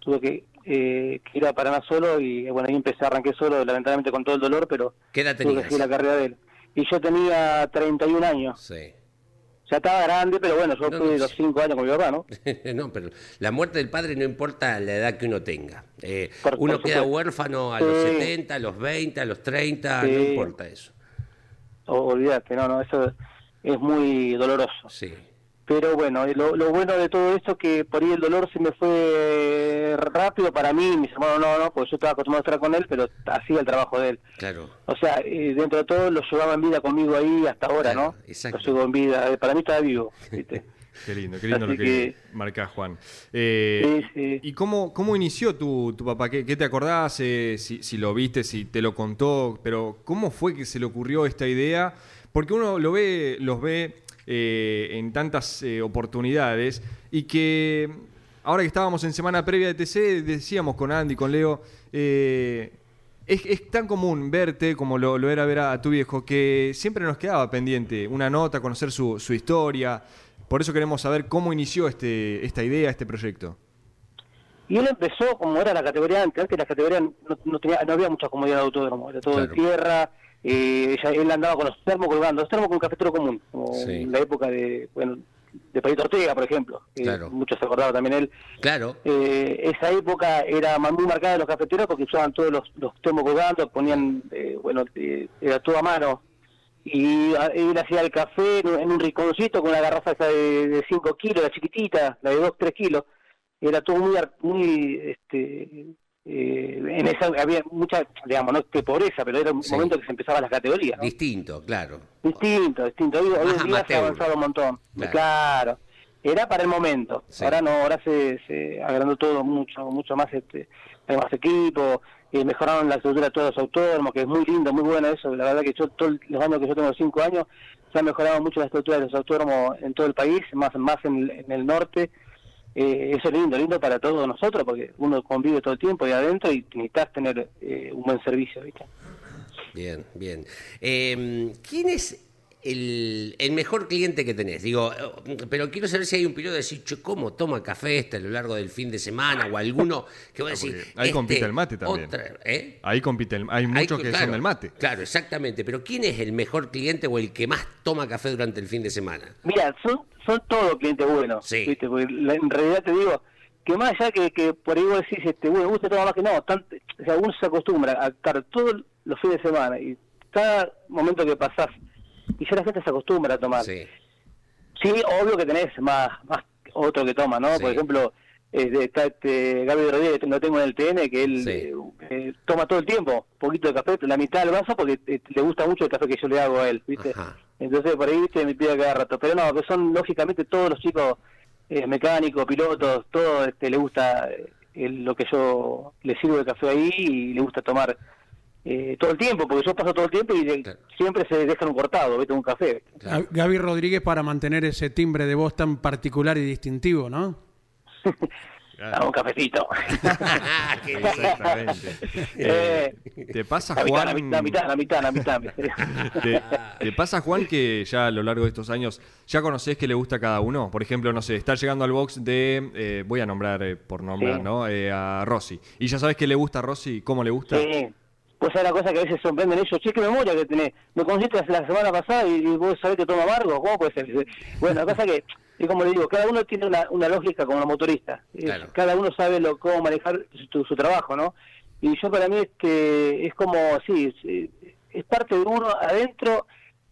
tuve que, eh, que ir a Paraná solo, y bueno, ahí empecé, arranqué solo, lamentablemente con todo el dolor, pero ¿Qué edad tuve que seguir la carrera de él. Y yo tenía 31 años. Sí. Ya estaba grande, pero bueno, yo No, fui no, los. 5 años con mi papá, ¿no? [LAUGHS] no, pero la muerte del padre no importa la edad que uno tenga. Eh, Por- uno por queda huérfano a los Sí. 70, a los 20, a los 30, no importa eso. O- olvídate, no, no, eso es muy doloroso. Sí. Pero bueno, eh, lo, lo bueno de todo esto que por ahí el dolor se me fue rápido para mí, mis hermanos no, no, porque yo estaba acostumbrado a estar con él, pero hacía el trabajo de él. Claro. O sea, eh, dentro de todo lo llevaba en vida conmigo ahí hasta ahora, Claro, ¿no? exacto. Lo llevo en vida, eh, para mí estaba vivo, [LAUGHS] ¿viste? Qué lindo, qué lindo Así lo que, que- marcás, Juan. Eh, Sí, sí. ¿Y cómo, cómo inició tu, tu papá? ¿Qué, qué te acordás? Eh, si, si lo viste, si te lo contó, pero ¿cómo fue que se le ocurrió esta idea? Porque uno lo ve, los ve eh, en tantas eh, oportunidades y que ahora que estábamos en semana previa de TC, decíamos con Andy, con Leo, eh, es, es tan común verte como lo, lo era ver a, a tu viejo que siempre nos quedaba pendiente una nota, conocer su, su historia. Por eso queremos saber cómo inició este, esta idea, este proyecto. Y él empezó como era la categoría antes, antes la categoría no, no, tenía, no había mucha comodidad de autódromo, era todo Claro. de tierra, eh, ella- él andaba con los termos colgando, los termos con un cafetero común, como Sí. en la época de, bueno, de Palito Ortega, por ejemplo, muchos se acordaban también él. Claro. Eh, esa época era muy marcada de los cafeteros porque usaban todos los, los termos colgando, ponían, eh, bueno, eh, era todo a mano. Y a- él hacía el café en un, en un rinconcito con una garrafa esa de 5 kilos, la chiquitita, la de 2, 3 kilos. Era todo muy, muy este, eh, en esa había mucha, digamos, no que pobreza, pero era un Sí. momento que se empezaban las categorías. ¿no? Distinto, claro. Distinto, distinto. Hoy, hoy en día se ha avanzado un montón. Claro. Claro. era para el momento. Sí. Ahora no, ahora se, se agrandó todo mucho, mucho más, este, hay más equipo, eh, mejoraron la estructura de todos los autónomos, que es muy lindo, muy bueno eso. La verdad que yo, todos los años que yo tengo, cinco años, se ha mejorado mucho la estructura de los autónomos en todo el país, más, más en, en el norte. Eh, eso es lindo, lindo para todos nosotros, porque uno convive todo el tiempo ahí adentro y necesitas tener eh, un buen servicio, ¿viste? Bien, bien. Eh, ¿Quién es el, el mejor cliente que tenés? Digo, eh, pero quiero saber si hay un piloto de decir, "Che, ¿cómo toma café este a lo largo del fin de semana? O alguno que va a decir. ahí compite el mate también. otra- ¿eh? Ahí compite, el- hay Hay muchos que claro, son del mate. Claro, exactamente. Pero ¿quién es el mejor cliente o el que más toma café durante el fin de semana? Mira, son, son todos clientes buenos, Sí. ¿viste? Porque la- en realidad te digo que más allá que, que por ahí vos decís, este, bueno, gusta tomar más que no, tan- o sea, uno se acostumbra a estar todos los fines de semana y cada momento que pasás, y ya la gente se acostumbra a tomar. Sí. Sí, obvio que tenés más, más otro que toma, ¿no? Sí. Por ejemplo, eh, está este Gaby Rodríguez, lo tengo en el TN, que él Sí. eh, eh, toma todo el tiempo, poquito de café, la mitad del vaso, porque eh, le gusta mucho el café que yo le hago a él, ¿viste? Ajá. Entonces por ahí, ¿viste? Me pide cada rato. Pero no, que son lógicamente todos los chicos eh, mecánicos, pilotos, todo este, le gusta el- lo que yo le sirvo de café ahí y le gusta tomar eh, todo el tiempo, porque yo paso todo el tiempo y eh, Claro. siempre se dejan un cortado, ¿viste? Un café. Claro. Ga- Gaby Rodríguez para mantener ese timbre de voz tan particular y distintivo, ¿no? [LAUGHS] Ah, un cafecito. [LAUGHS] Exactamente. [LAUGHS] Eh, ¿Te pasa, la mitad, Juan? la mitad, la mitad, la mitad, la mitad. ¿Te, te pasa, Juan, que ya a lo largo de estos años ya conocés que le gusta a cada uno? Por ejemplo, no sé, está llegando al box de, eh, voy a nombrar eh, por nombrar, Sí. ¿no? Eh, a Rossi. ¿Y ya sabes qué le gusta a Rossi? ¿Cómo le gusta? Sí. Pues es la cosa que a veces sorprenden ellos. Che, qué memoria que tenés. Me conociste la semana pasada y, y vos sabés que toma amargo. ¿Cómo puede ser? [LAUGHS] Bueno, la cosa que, y como le digo, cada uno tiene una, una lógica como los motoristas. Eh, Claro. Cada uno sabe lo, cómo manejar su, su trabajo, ¿no? Y yo para mí este, es como, sí, es, es parte de uno adentro.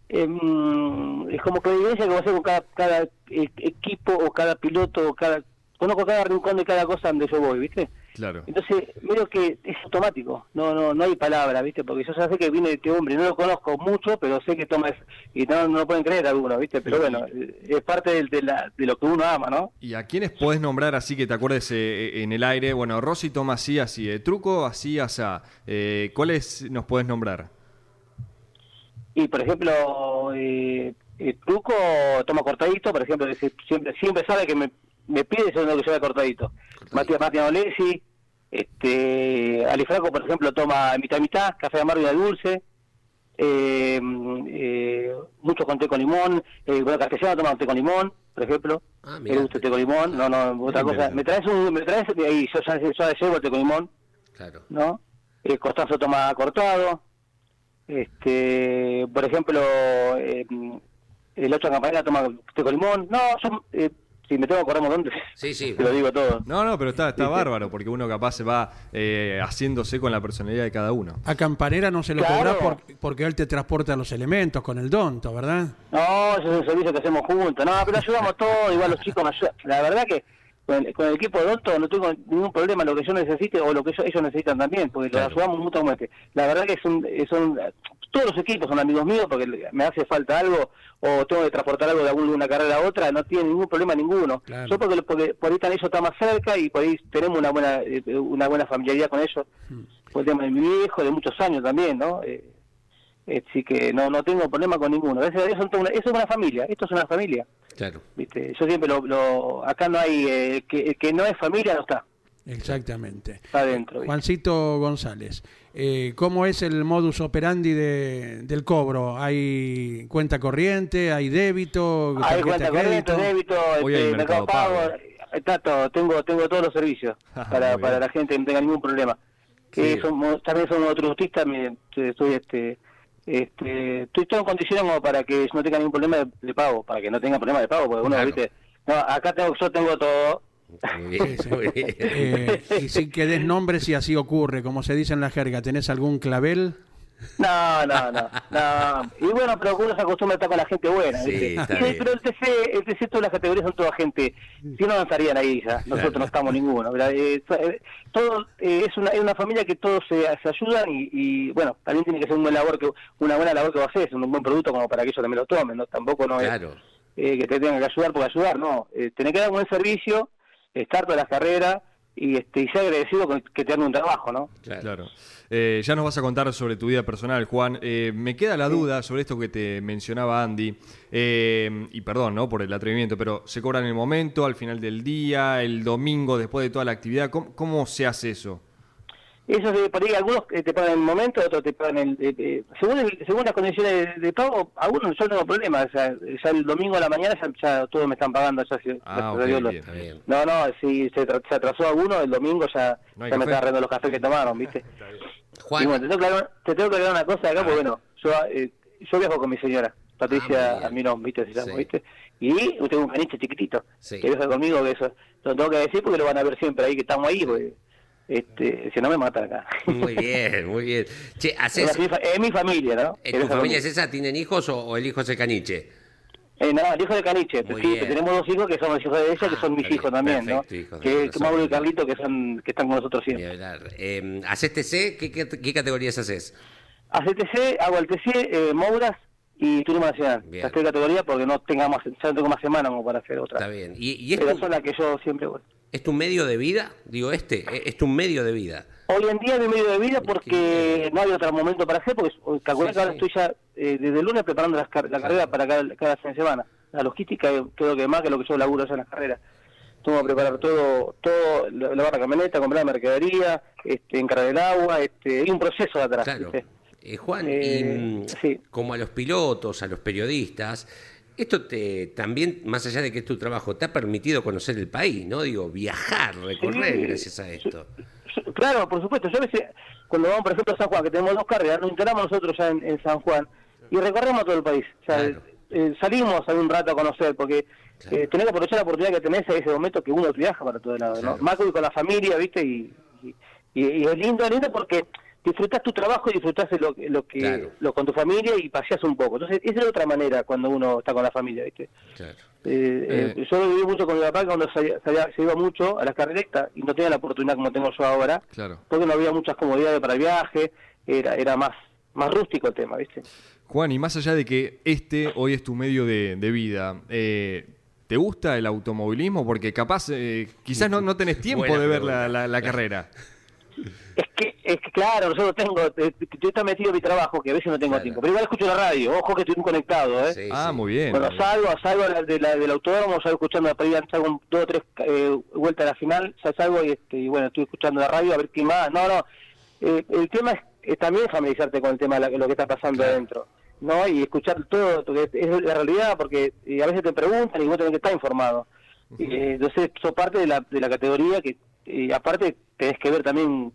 em, es como que la evidencia que va a hacer con cada, cada e- equipo o cada piloto o cada conozco cada rincón de cada cosa donde yo voy, ¿viste? Claro. Entonces, medio que es automático, no no no hay palabra, ¿viste? Porque yo ya sé que viene este hombre, no lo conozco mucho, pero sé que toma es- y no, no lo pueden creer algunos, ¿viste? Pero bueno, eh, es parte del- de, la, de lo que uno ama, ¿no? ¿Y a quiénes podés nombrar así que te acuerdes eh, en el aire? Bueno, Rossi toma así, así. eh, truco, así, asá. Eh, ¿Cuáles nos podés nombrar? Y por ejemplo, eh, el truco toma cortadito, por ejemplo, siempre sabe que me, me pide eso es lo que lleva cortadito. Matías Matías Olesi, este, Alifraco, por ejemplo, toma mitad mitad, café amargo y de dulce. Eh, eh, mucho con té con limón, eh, bueno, Castellano toma té con limón, por ejemplo, Ah, me gusta el té con limón, no, no, otra Bien, cosa, bien. me traes un, me traes, y yo ya, ya llevo el té con limón, Claro. ¿no? Eh, Costanzo toma cortado. Este, por ejemplo, eh, el 8 campanera toma té con limón. No, yo, eh, si me tengo que acordar un montón, [LAUGHS] Sí, sí. te lo digo todo. No, no, pero está, está bárbaro, porque uno capaz se va eh, haciéndose con la personalidad de cada uno. A Campanera no se lo Claro. cobras por- porque él te transporta los elementos con el donto, ¿verdad? No, ese es un servicio que hacemos juntos. No, pero ayudamos todos, igual los chicos me ayudan. La verdad que con el, con el equipo de Donto no tengo ningún problema lo que yo necesite o lo que ellos, ellos necesitan también, porque Claro. los ayudamos mutuamente. La verdad que es un, es un- todos los equipos son amigos míos porque me hace falta algo o tengo que transportar algo de alguna una carrera a otra, no tiene ningún problema ninguno. Claro. Yo porque, porque por ahí están ellos están más cerca y por ahí tenemos una buena eh, una buena familiaridad con ellos. Por el tema de mi viejo, de muchos años también, ¿no? Eh, Así que no no tengo problema con ninguno. Una- eso es una familia, esto es una familia. Claro. ¿viste? Yo siempre lo, lo acá no hay eh, que, que no es familia no está, Exactamente. está adentro. Juancito González, eh, ¿cómo es el modus operandi de- del cobro? ¿Hay cuenta corriente? ¿Hay débito? Hay cuenta corriente, débito, Hoy hay este, Mercado mercado pago, Pago. está todo, tengo tengo todos los servicios Ajá, [LAUGHS] para, para la gente que no tenga ningún problema. Que Sí. somos, también me- estoy este este estoy todo en condiciones como para que no tenga ningún problema de, de pago, para que no tenga problema de pago, porque uno, Claro. viste, no, acá tengo yo tengo todo, Eh, y sin que des nombres si así ocurre, como se dice en la jerga, ¿tenés algún clavel? No, no, no, no. Y bueno, pero uno se acostumbra a estar con la gente buena, Sí, ¿viste? está Y- bien. pero el TC, el TC, todas las categorías son toda gente. Si no, no estarían ahí ya. Nosotros Claro. no estamos ninguno. ¿verdad? Eh, eh, todo, eh, es, una, es una familia que todos se, se ayudan y, y, bueno, también tiene que ser un buen labor que, una buena labor que va a hacer, es un buen producto como para que ellos también lo tomen, ¿no? Tampoco no es... Claro. eh, que te tengan que ayudar por ayudar, no. Eh, tenés que dar un buen servicio, estar todas las carreras y, este, y ser agradecido con que te dan un trabajo, ¿no? Claro. Eh, ya nos vas a contar sobre tu vida personal, Juan. Eh, me queda la duda sobre esto que te mencionaba Andy. Eh, y perdón, ¿no? Por el atrevimiento, pero ¿se cobra en el momento, al final del día, el domingo, después de toda la actividad? ¿Cómo, cómo se hace eso? Eso de por ahí algunos eh, te pagan en el momento, otros te pagan en, eh, eh, según el- según las condiciones de, de pago, algunos yo no tengo problema, o sea, ya el domingo a la mañana ya, ya todos me están pagando, ya, si- Ah, gracias a Dios, ok, lo- bien. Está bien. No, no, si se, tra- se atrasó alguno, el domingo ya, No ya me café. está agarrando los cafés que tomaron, ¿viste? [LAUGHS] Juan, Y bueno, te tengo, que aclarar, te tengo que aclarar una cosa acá, porque bueno, yo, eh, yo viajo con mi señora, Ah, Patricia bien. Almirón, ¿viste? Se llama, Sí. ¿viste? Y tengo un caniche chiquitito, Sí. que viaja conmigo, que eso lo tengo que decir porque lo van a ver siempre ahí, que estamos ahí, porque este, si no me matan acá. muy bien, muy bien. Che, Es, ¿haces, mi, es mi familia, ¿no? ¿en Que tu viaja familia es esa? ¿Tienen hijos o, o el hijo es el caniche? Eh, no, el hijo de Caniche, sí, bien. tenemos dos hijos que son los hijos de ella, que Ah, son mis hijos también, perfecto, ¿no? Que, que. Mauro y Carlito, que son que están con nosotros siempre. Eh, ¿Haces TC? ¿Qué, qué, qué categorías haces? Hace TC, hago el TC, eh, Mouras y Turismo Nacional. Bien. Las tres categorías porque no tenga más, ya no tengo más semana como para hacer otra. Está bien. ¿Y, y es, Pero tu, son las que yo siempre voy. es tu medio de vida? Digo, este, ¿eh? es tu medio de vida. Hoy en día es mi medio de vida porque no hay otro momento para hacer, porque calculé Sí, que ahora sí. estoy ya eh, desde el lunes preparando las car- la carrera para cada, cada fin de semana. La logística eh, creo que más que lo que yo laburo ya en las carreras. Tengo que preparar todo, todo la- la camioneta, comprar la mercadería, este, encargar el agua, este, hay un proceso de atrás. Claro. ¿viste? Eh, Juan, Eh, y, mm, sí. como a los pilotos, a los periodistas, esto te también, más allá de que es tu trabajo, te ha permitido conocer el país, ¿no? Digo, viajar, recorrer Sí. gracias a esto. Claro, por supuesto. Yo a veces, cuando vamos, por ejemplo, a San Juan, que tenemos dos carreras, nos instalamos nosotros ya en, en San Juan y recorremos todo el país. O sea, Claro. eh, salimos algún rato a conocer, porque Claro. eh, tenés que aprovechar la oportunidad que tenés en ese momento que uno viaja para todo lado, Claro. ¿no? Más con la familia, ¿viste? Y, y, y- y es lindo, es lindo porque disfrutás tu trabajo y disfrutás lo, lo que Claro. lo con tu familia y paseás un poco. Entonces, esa es otra manera cuando uno está con la familia, ¿viste? Claro. Eh, Eh. eh, yo lo viví mucho con mi papá cuando salía- salía- se iba mucho a las carreras y no tenía la oportunidad como tengo yo ahora Claro. porque no había muchas comodidades para el viaje, era era más más rústico el tema, ¿viste? Juan, y más allá de que este hoy es tu medio de, de vida, eh, ¿te gusta el automovilismo? Porque capaz, eh, quizás no, no tenés tiempo Buena de ver la, la- la carrera. [LAUGHS] Es que, es que claro, nosotros tengo, eh, yo estoy metido en mi trabajo, que a veces no tengo Claro. tiempo, pero igual escucho la radio, ojo que estoy conectado, ¿eh? Sí, ah, sí. muy bien. Bueno, salgo, salgo de la- de la- del autódromo, salgo escuchando la previa, salgo un- dos o tres eh, vueltas a la final, ya salgo y, este, y bueno, estoy escuchando la radio a ver qué más. No, no, eh, el tema es, es también familiarizarte con el tema de lo que está pasando Claro. adentro, ¿no? Y escuchar todo, porque es la realidad, porque eh, a veces te preguntan y vos tenés que estar informado. Eh, entonces, sos parte de la, de la categoría que, eh, aparte, tenés que ver también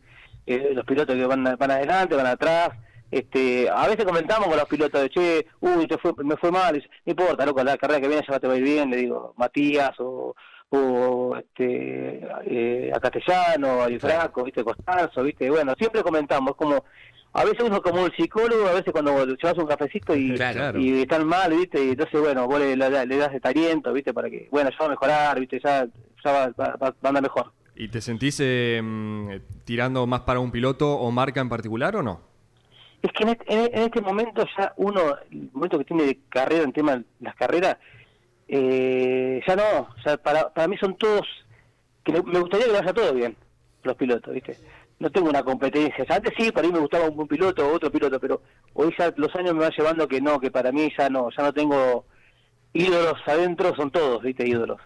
eh, los pilotos que van, van adelante, van atrás. Este, a veces comentamos con los pilotos de che, uy, te fue, me fue mal, dice, no importa, loco, la carrera que viene ya te va a ir bien, le digo, Matías o, o este, eh, a Castellano, a Di Franco, viste, Costanzo, viste, bueno, siempre comentamos, como, a veces uno como el psicólogo, a veces cuando llevas un cafecito y, Claro. y están mal, viste, y entonces, bueno, vos le, le- le das de taliento, viste, para que, bueno, ya va a mejorar, viste, ya, ya va, va- va a andar mejor. ¿Y te sentís eh, tirando más para un piloto o marca en particular o no? Es que en este, en- este momento ya uno, el momento que tiene de carrera en tema de las carreras, eh, ya no, ya para, para mí son todos, que me gustaría que vaya todo bien, los pilotos, ¿viste? No tengo una competencia, ya antes sí, para mí me gustaba un, un piloto o otro piloto, pero hoy ya los años me van llevando que no, que para mí ya no, ya no tengo ídolos adentro, son todos, ¿viste? Ídolos.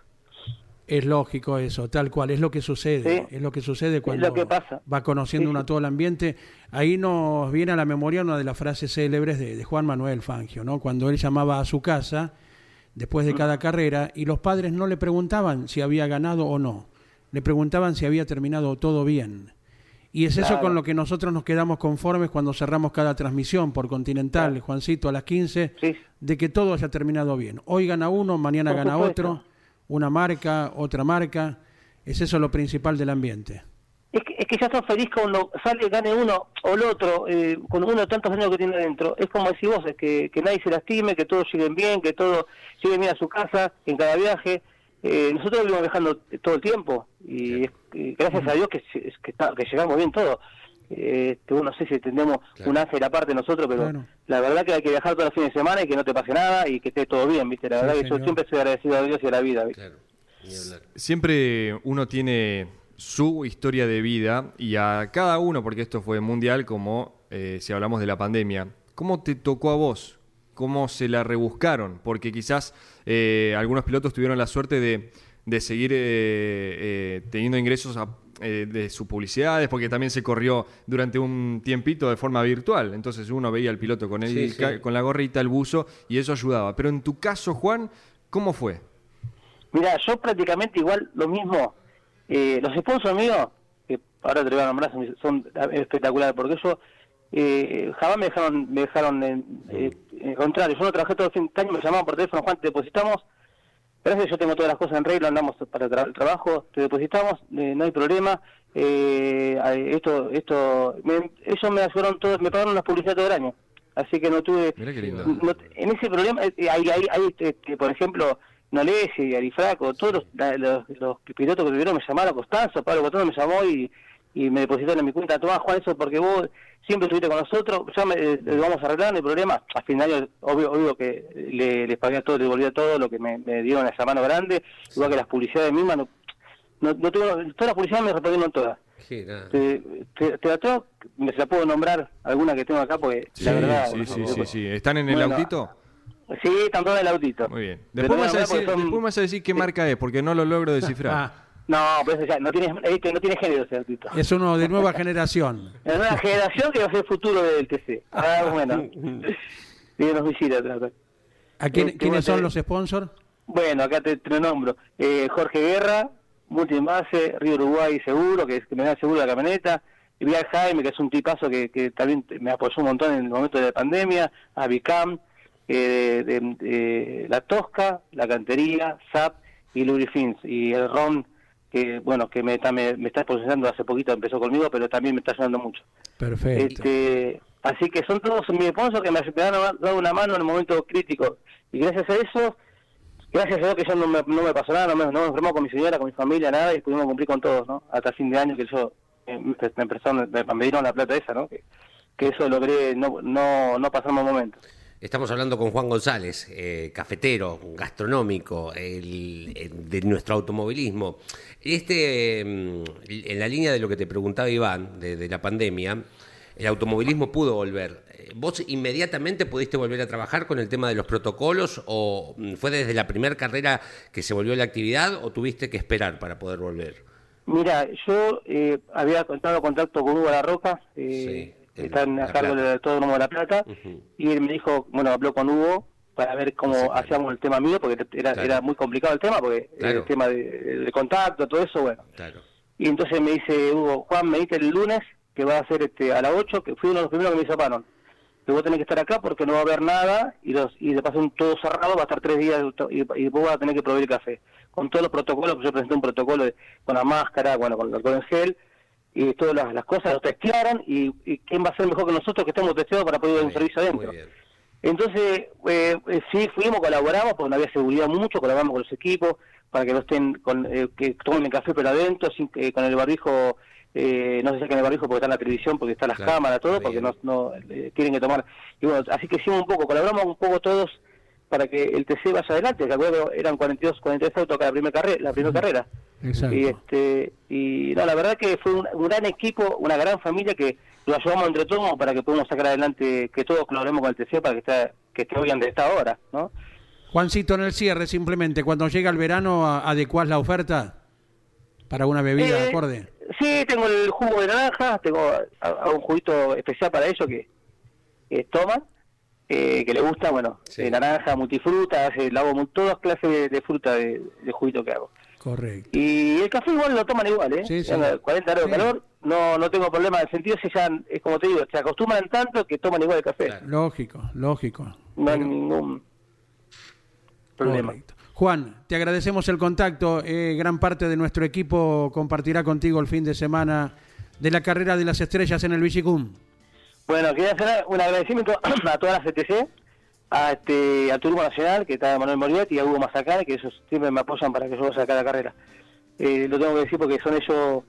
Es lógico eso, tal cual, es lo que sucede, Sí. es lo que sucede cuando lo que pasa. va conociendo Sí, uno todo el ambiente. Ahí nos viene a la memoria una de las frases célebres de, de Juan Manuel Fangio, ¿no? Cuando él llamaba a su casa después de Mm. cada carrera y los padres no le preguntaban si había ganado o no, le preguntaban si había terminado todo bien. Y es eso con lo que nosotros nos quedamos conformes cuando cerramos cada transmisión por Continental, Claro. Juancito, a las 15, Sí. de que todo haya terminado bien. Hoy gana uno, mañana Por gana supuesto. otro, una marca, otra marca. Es eso lo principal del ambiente. Es que, es que ya sos feliz cuando sale, gane uno o el otro, eh, con uno de tantos años que tiene adentro. Es como decís vos, es que, que nadie se lastime, que todos lleguen bien, que todos lleguen bien a su casa en cada viaje. Eh, nosotros vivimos viajando todo el tiempo y, es- y gracias a Dios que, que, está- que llegamos bien todos. Este, no sé si tendremos un ángel aparte nosotros, pero la verdad que hay que viajar todos los fines de semana y que no te pase nada y que esté todo bien, ¿viste? La Sí, verdad que yo siempre soy agradecido a Dios y a la vida, ¿viste? Claro. Siempre uno tiene su historia de vida y a cada uno, porque esto fue mundial, como eh, si hablamos de la pandemia, ¿cómo te tocó a vos? ¿Cómo se la rebuscaron? Porque quizás eh, algunos pilotos tuvieron la suerte de, de seguir eh, eh, teniendo ingresos a- eh, de sus publicidades, porque también se corrió durante un tiempito de forma virtual. Entonces uno veía al piloto con, el, Sí, sí. ca- con la gorrita, el buzo, y eso ayudaba. Pero en tu caso, Juan, ¿cómo fue? Mira, yo prácticamente igual lo mismo. Eh, los sponsors míos, que ahora te voy a nombrar, son, espectaculares, porque ellos eh, jamás me dejaron, me dejaron en, eh, en contrario. Yo no trabajé todo el fin de año, me llamaban por teléfono, Juan, te depositamos. Gracias, yo tengo todas las cosas en regla, andamos para tra- el trabajo, te depositamos, eh, no hay problema. Eh, eh, esto, esto, me- ellos me ayudaron todo, me pagaron las publicidades todo el año. Así que no tuve, Mira qué lindo. no- en ese problema, eh, hay, hay, hay, este, por ejemplo, Nolesi, Arifraco, todos los, los, los pilotos que tuvieron me llamaron, Constanzo, Pablo Cotón me llamó y, y me depositaron en mi cuenta, tomá Juan, eso porque vos siempre estuviste con nosotros, ya me, eh, lo vamos a arreglar, no hay problema. A fin de año, obvio, obvio que le, les pagué a todo, les devolví a todo lo que me, me dieron esa mano grande, igual que las publicidades mismas, no, no, no tengo, todas las publicidades me respondieron todas. Sí, nada. Te, te, te la tengo, me se la puedo nombrar, alguna que tengo acá, porque la verdad... sí, no sí, sí, sí. ¿Están en el Bueno, autito? Sí, están todas en el autito. Muy bien. Después, vas, a a decir, son- después me vas a decir qué marca es, porque no lo logro descifrar. Ah, No, pero eso ya, no tiene, no tiene género ese es uno de nueva generación. [LAUGHS] Es una generación que va a ser el futuro del TC. Ah, bueno. [LAUGHS] Misiles atrás. ¿A quién- Este, ¿Quiénes son los sponsors? Bueno, acá te, te nombro. Eh, Jorge Guerra, Multienvase, Río Uruguay Seguro, que, es, que me da seguro la camioneta. Y Vial Jaime, que es un tipazo que, que también me apoyó un montón en el momento de la pandemia. Avicam, eh, de, de- de La Tosca, La Cantería, SAP y Lubrifins. Y el RON, que bueno, que me, está- me, me está sponsorando hace poquito, empezó conmigo, pero también me está ayudando mucho. Perfecto. Este, así que son todos mis sponsors que me han dado una mano en el momento crítico. Y gracias a eso, gracias a Dios que yo no me, no me pasó nada, no me, no me enfermó con mi señora, con mi familia, nada, y pudimos cumplir con todos, ¿no? Hasta fin de año que yo eh, me, me, empezaron- me- dieron la plata esa, ¿no? Que, que eso logré no, no, no pasar mal momento. Estamos hablando con Juan González, eh, cafetero, gastronómico, el, el de nuestro automovilismo. Este, mm, en la línea de lo que te preguntaba Iván, de, de la pandemia, el automovilismo pudo volver. Eh, ¿Vos inmediatamente pudiste volver a trabajar con el tema de los protocolos o mm, fue desde la primera carrera que se volvió la actividad o tuviste que esperar para poder volver? Mira, yo eh, había estado en contacto con Hugo La Roca, eh, Sí, que en está en La a cargo del Autódromo de La Plata, y él me dijo, bueno, habló con Hugo para ver cómo Sí, claro. hacíamos el tema mío, porque era, Claro. era muy complicado el tema, porque Claro. el tema de, de contacto, todo eso, bueno. Y entonces me dice Hugo, Juan, me dice el lunes que va a ser este a las 8, que fui uno de los primeros que me llamaron. Que vos tenés que estar acá porque no va a haber nada y los y de paso un todo cerrado, va a estar tres días y, y vos vas a tener que proveer café. Con todos los protocolos, yo presenté un protocolo de- con la máscara, bueno, con el alcohol en gel y todas las, las cosas, lo testearon y, y quién va a ser mejor que nosotros que estemos testeados para poder dar un servicio adentro. Entonces, eh, eh, sí, fuimos, colaboramos, porque no había seguridad mucho, colaboramos con los equipos para que no estén, con, eh, que tomen el café pero adentro, sin, que con el barbijo, eh, no se saquen el barbijo porque está en la televisión, porque están las Claro, cámaras, todo, porque bien. no, no eh, tienen que tomar. Y bueno, así que hicimos un poco, colaboramos un poco todos para que el TC vaya adelante, que acuerdo eran 42, 43 autos cada primera carrera, la primera carrera. Exacto. Y este y no, la verdad que fue un, un gran equipo, una gran familia que lo ayudamos entre todos para que podamos sacar adelante, que todos colaboremos con el TC para que esté, que esté hoy donde está ahora, ¿no? Juancito, en el cierre, simplemente, cuando llega el verano, ¿adecuás la oferta para una bebida Eh, acorde? Sí, tengo el jugo de naranja, tengo a- a un juguito especial para ellos que, que toman, eh, que les gusta, bueno, Sí. de naranja, multifruta, hace- le hago mu- todas clases de, de fruta de, de juguito que hago. Correcto. Y el café igual lo toman igual, ¿eh? Sí, sí. Tengo 40 grados de calor, no no tengo problema el sentido si ya, es como te digo, se acostumbran tanto que toman igual el café. Claro. Lógico, lógico. No hay ningún problema. Correcto. Juan, te agradecemos el contacto. Eh, gran parte de nuestro equipo compartirá contigo el fin de semana de la carrera de las estrellas en el Vigicum. Bueno, quería hacer un agradecimiento [CLEARS THROAT] a todas las ETC, a este, al Turismo Nacional, que está Manuel Morietti, y a Hugo Mazacane, que ellos siempre me apoyan para que yo vaya a cada carrera. Eh, lo tengo que decir porque son ellos,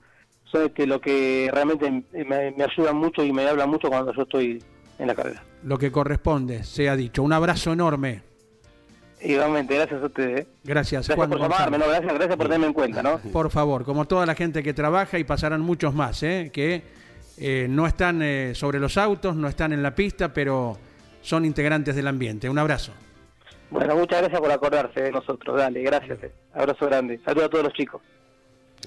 son este, lo que realmente me, me ayudan mucho y me hablan mucho cuando yo estoy en la carrera. Lo que corresponde, se ha dicho. Un abrazo enorme. Igualmente, gracias a ustedes. ¿eh? Gracias, Gracias Juan por llamarme, no, gracias, gracias por tenerme en cuenta, ¿no? Por favor, como toda la gente que trabaja y pasarán muchos más, ¿eh? que eh, no están eh, sobre los autos, no están en la pista, pero son integrantes del ambiente. Un abrazo. Bueno, muchas gracias por acordarse de nosotros, dale, gracias. Abrazo grande. Saludos a todos los chicos.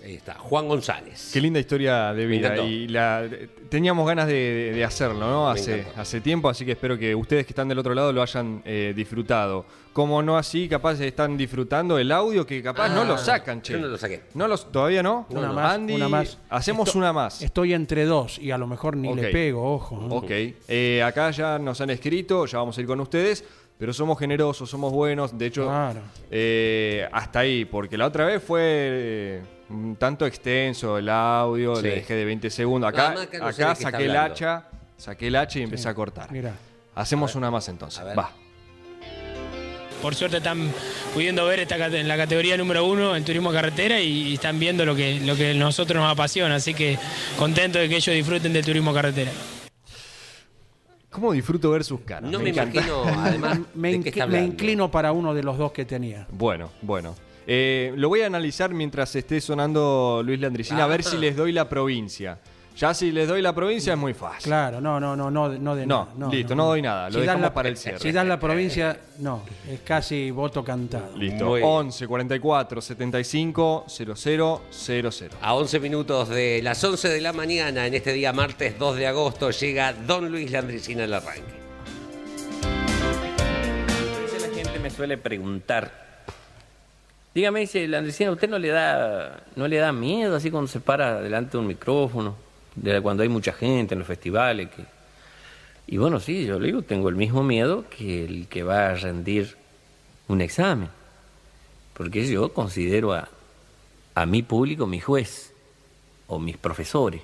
Ahí está, Juan González. Qué linda historia de vida. Y la, teníamos ganas de, de- de hacerlo, ¿no? Hace, hace tiempo, así que espero que ustedes que están del otro lado lo hayan eh, disfrutado. Como no así, capaz están disfrutando el audio que capaz no lo sacan, che. Ah, Yo no lo saqué. ¿No los, ¿Todavía no? Una No, más, Andy, una más. Hacemos Esto- una más. Estoy entre dos y a lo mejor ni le pego, ojo. ¿no? Ok. Eh, acá ya nos han escrito, ya vamos a ir con ustedes, pero somos generosos, somos buenos. De hecho, Claro. eh, hasta ahí, porque la otra vez fue eh, un tanto extenso el audio, Sí. le dejé de 20 segundos. Acá, acá no saqué el hacha, saqué el hacha y empecé a cortar. Mira. Hacemos una más entonces. Va. Por suerte están pudiendo ver esta en la categoría número uno en turismo carretera y, y están viendo lo que, lo que a nosotros nos apasiona, así que contento de que ellos disfruten del turismo carretera. ¿Cómo disfruto ver sus caras? No me, imagino, además, [LAUGHS] Me, de inc- qué está me inclino para uno de los dos que tenía. Bueno, bueno. Eh, lo voy a analizar mientras esté sonando Luis Landricina, a ver Ah. si les doy la provincia. Ya si les doy la provincia es muy fácil. Claro, no, no, no, no, no de No, nada. listo, no doy nada, lo das dejamos la- para el cierre. Si das la provincia, no, es casi voto cantado. Listo. Muy bien. 11 44 75 00 00. A 11 minutos de las 11 de la mañana, en este día martes 2 de agosto, llega Don Luis Landricina al arranque. veces la gente me suele preguntar. Dígame, dice Landricina, ¿usted no le da no le da miedo así cuando se para delante de un micrófono? Cuando hay mucha gente en los festivales. Y bueno, sí, yo le digo, tengo el mismo miedo que el que va a rendir un examen. Porque yo considero a, a mi público mi juez o mis profesores.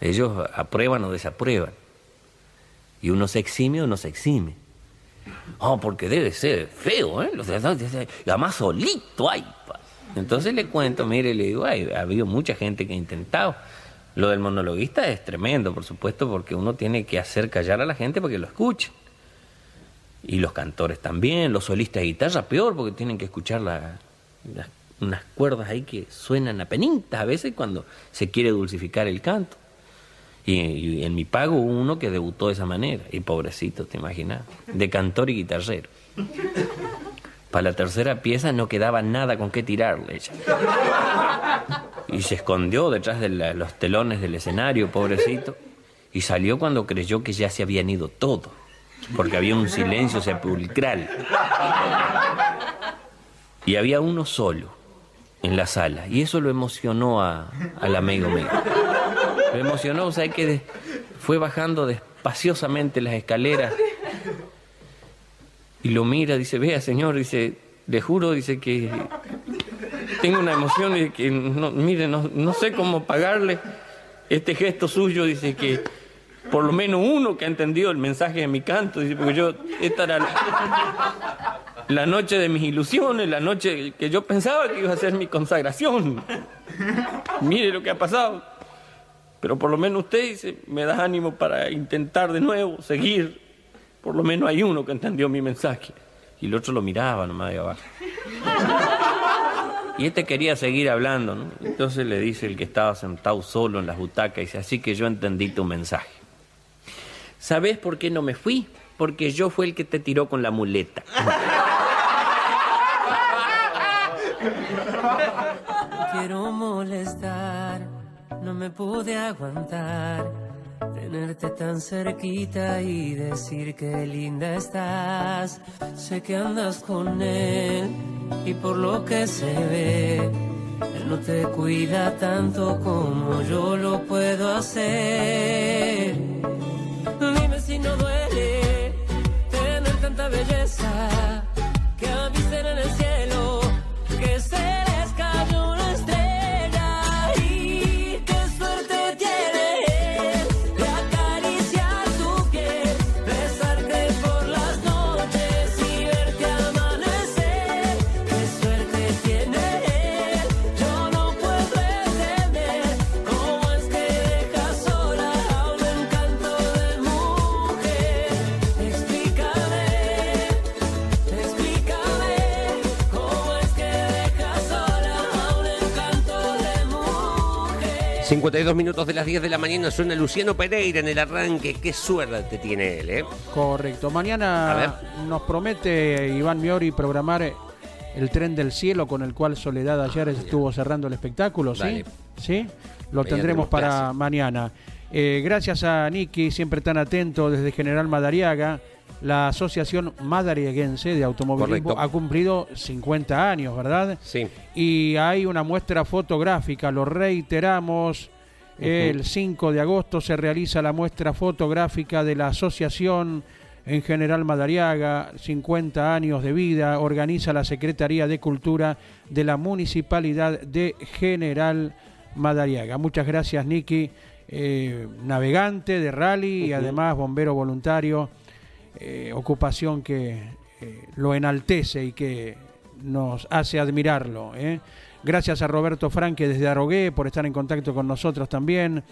Ellos aprueban o desaprueban. Y uno se exime o no se exime. Oh, porque debe ser feo, ¿eh? Los y además solito, ay. pa. Entonces le cuento, mire, le digo, ha habido mucha gente que ha intentado. Lo del monologuista es tremendo, por supuesto, porque uno tiene que hacer callar a la gente para que lo escuchen. Y los cantores también, los solistas de guitarra peor, porque tienen que escuchar la- unas cuerdas ahí que suenan a penitas a veces cuando se quiere dulcificar el canto. Y, en mi pago hubo uno que debutó de esa manera. Y pobrecito, te imaginas. De cantor y guitarrero. Para la tercera pieza no quedaba nada con qué tirarle. Y se escondió detrás de los telones del escenario, pobrecito. Y salió cuando creyó que ya se habían ido todos. Porque había un silencio sepulcral. Y había uno solo en la sala. Y eso lo emocionó a- al amigo mío. Lo emocionó, o sea, que fue bajando despaciosamente las escaleras y lo mira, dice, vea señor, dice, le juro, dice que tengo una emoción y que, no, mire, no, no sé cómo pagarle este gesto suyo, dice que por lo menos uno que ha entendido el mensaje de mi canto, dice, porque yo, esta era la, la noche de mis ilusiones, la noche que yo pensaba que iba a ser mi consagración. Mire lo que ha pasado. Pero por lo menos usted dice, me da ánimo para intentar de nuevo, seguir. Por lo menos hay uno que entendió mi mensaje. Y el otro lo miraba nomás de abajo. Y este quería seguir hablando, ¿no? Entonces le dice el que estaba sentado solo en las butacas, dice, así que yo entendí tu mensaje. ¿Sabes por qué no me fui? Porque yo fue el que te tiró con la muleta. quiero molestar, no me pude aguantar. Tenerte tan cerquita y decir que linda estás. Sé que andas con él y por lo que se ve, él no te cuida tanto como yo lo puedo hacer. 52 minutos de las 10 de la mañana suena Luciano Pereira en el arranque. Qué suerte tiene él, ¿eh? Correcto. Mañana nos promete Iván Miori programar el tren del cielo con el cual Soledad ayer estuvo cerrando el espectáculo, ¿sí? Dale. ¿Sí? Lo Mañana tendremos para clase. mañana. Eh, gracias a Nicky, siempre tan atento desde General Madariaga. La Asociación Madariaguense de Automovilismo Correcto. ha cumplido 50 años, ¿verdad? Sí. y hay una muestra fotográfica, lo reiteramos. El 5 de agosto se realiza la muestra fotográfica de la asociación en General Madariaga, 50 años de vida, organiza la Secretaría de Cultura de la Municipalidad de General Madariaga. Muchas gracias, Niki, eh, navegante de rally y además bombero voluntario, eh, ocupación que eh, lo enaltece y que nos hace admirarlo. Gracias a Roberto Franque desde Arogué por estar en contacto con nosotros también.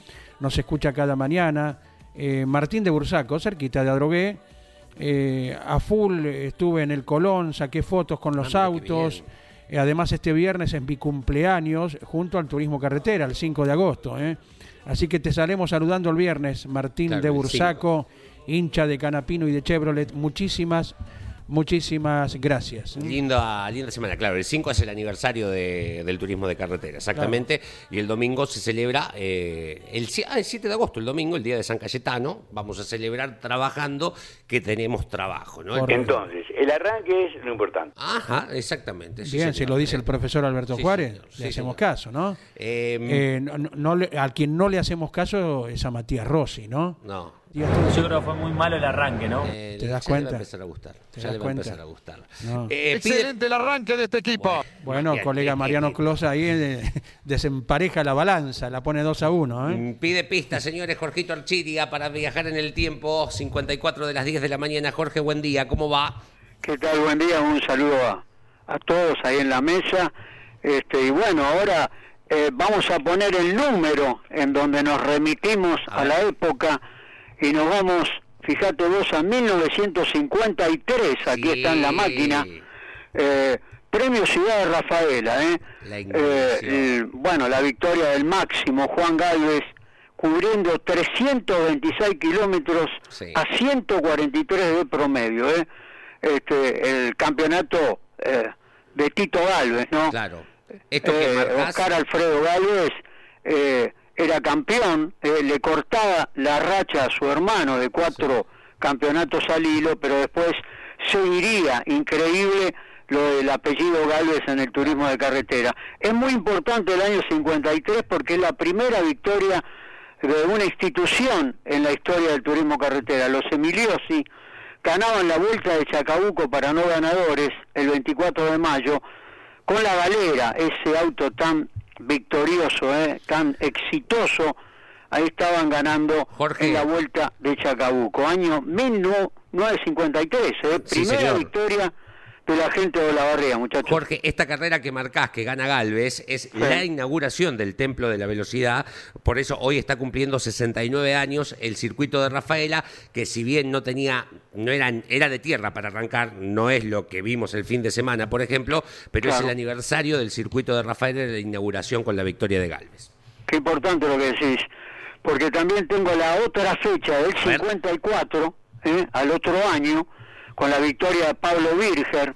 Nos escucha cada mañana. Eh, Martín de Bursaco, cerquita de Adrogué. Eh, a full estuve en el Colón, saqué fotos con los autos. Eh, además, este viernes es mi cumpleaños junto al Turismo Carretera, el 5 de agosto. ¿eh? Así que te estaremos saludando el viernes, Martín Claro, de Bursaco, hincha de Canapino y de Chevrolet. Muchísimas, muchísimas gracias. Linda, linda semana, claro. El 5 es el aniversario de- del turismo de carretera, exactamente. Y el domingo se celebra, eh, el, ah, el 7 de agosto, el domingo, el día de San Cayetano. Vamos a celebrar trabajando que tenemos trabajo, ¿no? Correcto. Entonces, el arranque es lo importante. Ajá, exactamente. sí, Bien, si lo dice el profesor Alberto Sí, Juárez, señor, le hacemos señor. caso, ¿no? Eh, Eh, no, no- no le- al quien no le hacemos caso es a Matías Rossi, ¿no? no. Yo creo que fue muy malo el arranque, ¿no? Eh, ¿Te das ya le va cuenta? a empezar a gustar. ¿Te ya das le va a cuenta? empezar a gustar. No. Eh, pide- el arranque de este equipo. Bueno, Bien. colega Mariano Closa ahí eh, desempareja la balanza, la pone 2 a 1, ¿eh? Mm, Pide pista, señores, Jorgito Archiria, para viajar en el tiempo, 54 de las 10 de la mañana. Jorge, buen día, ¿cómo va? ¿Qué tal? Buen día, un saludo a, a todos ahí en la mesa. Este, y bueno, ahora eh, vamos a poner el número en donde nos remitimos A la época y nos vamos, fíjate vos, a 1953, aquí Sí. está en la máquina. Eh, Premio Ciudad de Rafaela, ¿eh? La Eh, el- bueno, la victoria del máximo, Juan Galvez, cubriendo 326 kilómetros Sí. a 143 de promedio, ¿eh? Este, el campeonato eh, de Tito Galvez, ¿no? Claro. Esto que marcás- Oscar Alfredo Galvez era campeón, eh, le cortaba la racha a su hermano de cuatro campeonatos al hilo, pero después seguiría increíble lo del apellido Galvez en el turismo de carretera. Es muy importante el año 53 porque es la primera victoria de una institución en la historia del turismo carretera. Los Emiliosi ganaban la vuelta de Chacabuco para no ganadores el 24 de mayo con la galera, ese auto tan victorioso, ¿eh? tan exitoso, ahí estaban ganando Jorge. en la vuelta de Chacabuco, año 1953, ¿eh? Primera victoria de la gente de la muchachos. Jorge, esta carrera que marcás, que gana Galvez, es la inauguración del Templo de la Velocidad. Por eso hoy está cumpliendo 69 años el circuito de Rafaela, que si bien no tenía, no era, era de tierra para arrancar, no es lo que vimos el fin de semana, por ejemplo, pero es el aniversario del circuito de Rafaela de la inauguración con la victoria de Galvez. Qué importante lo que decís, porque también tengo la otra fecha del A ver. 54, ¿eh? al otro año, con la victoria de Pablo Virger,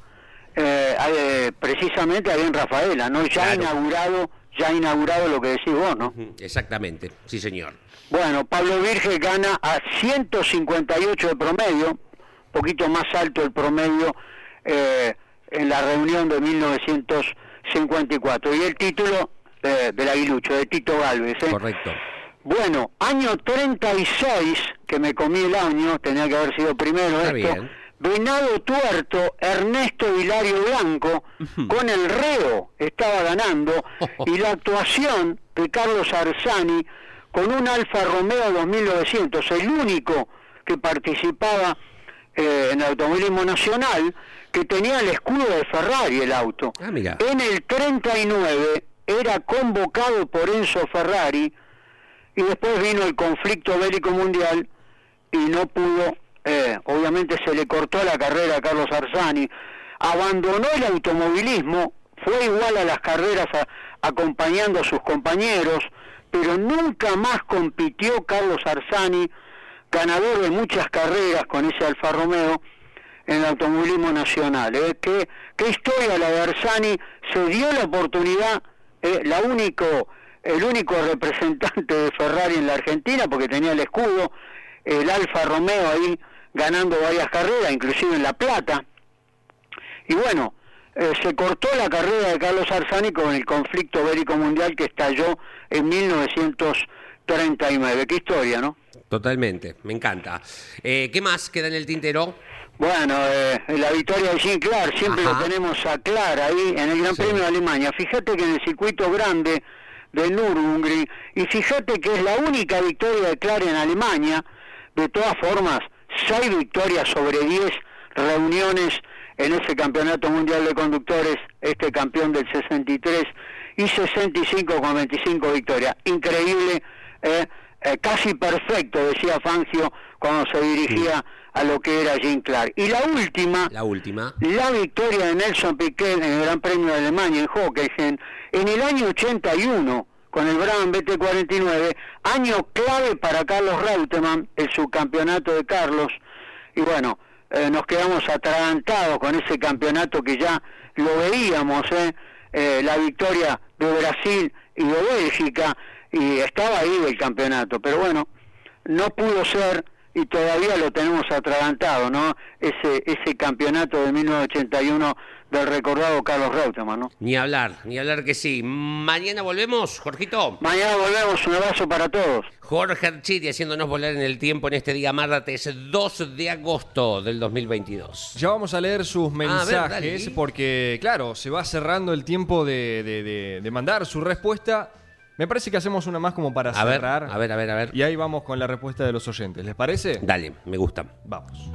eh, eh, precisamente ahí en Rafaela, ¿no? Ya Claro. inaugurado, ya inaugurado lo que decís vos, ¿no? Exactamente, sí señor. Bueno, Pablo Virgen gana a 158 de promedio, poquito más alto el promedio eh, en la reunión de 1954. Y el título eh, del aguilucho, de Tito Galvez. ¿eh? Correcto. Bueno, año 36, que me comí el año, tenía que haber sido primero Está esto. bien. Venado Tuerto, Ernesto Hilario Blanco, con el reo estaba ganando, [LAUGHS] y la actuación de Carlos Arzani con un Alfa Romeo 2900, el único que participaba eh, en el automovilismo nacional, que tenía el escudo de Ferrari el auto. Ah. En el 39 era convocado por Enzo Ferrari y después vino el conflicto bélico mundial y no pudo, eh, obviamente se le cortó la carrera a Carlos Arzani, abandonó el automovilismo, fue igual a las carreras acompañando a sus compañeros, pero nunca más compitió Carlos Arzani, ganador de muchas carreras con ese Alfa Romeo en el automovilismo nacional. ¿eh? ¿Qué, qué historia la de Arzani? Se dio la oportunidad, eh, la único, el único representante de Ferrari en la Argentina, porque tenía el escudo, el Alfa Romeo ahí ganando varias carreras, inclusive en La Plata. Y bueno, eh, se cortó la carrera de Carlos Arzani con el conflicto bélico mundial que estalló en 1939. Qué historia, ¿no? Totalmente, me encanta. Eh, ¿Qué más queda en el tintero? Bueno, eh, la victoria de Jean Clark, siempre Ajá. lo tenemos a Clark ahí en el Gran Sí. Premio de Alemania. Fíjate que en el circuito grande de Nürburgring, y fíjate que es la única victoria de Clark en Alemania, de todas formas, seis victorias sobre 10 reuniones en ese campeonato mundial de conductores, este campeón del 63, y 65 con 25 victorias. Increíble, eh, eh, casi perfecto, decía Fangio cuando se dirigía a lo que era Jean Clark. Y la última, La última. la victoria de Nelson Piquet en el Gran Premio de Alemania en Hockenheim en el año 81 con el Brabham BT49, año clave para Carlos Reutemann, el subcampeonato de Carlos, y bueno, eh, nos quedamos atragantados con ese campeonato que ya lo veíamos, ¿eh? Eh, la victoria de Brasil y de Bélgica, y estaba ahí el campeonato, pero bueno, no pudo ser y todavía lo tenemos atragantado, ¿no? Ese ese campeonato de 1981 del recordado Carlos Reutemann, ¿no? Ni hablar, ni hablar que sí. Mañana volvemos, Jorgito. Mañana volvemos, un abrazo para todos. Jorge Archiri haciéndonos volar en el tiempo en este día martes 2 de agosto del 2022. Ya vamos a leer sus mensajes porque, claro, se va cerrando el tiempo de, de- de- de mandar su respuesta. Me parece que hacemos una más como para A ver, cerrar. a ver, a ver, a ver. Y ahí vamos con la respuesta de los oyentes. ¿Les parece? Dale, me gusta. Vamos.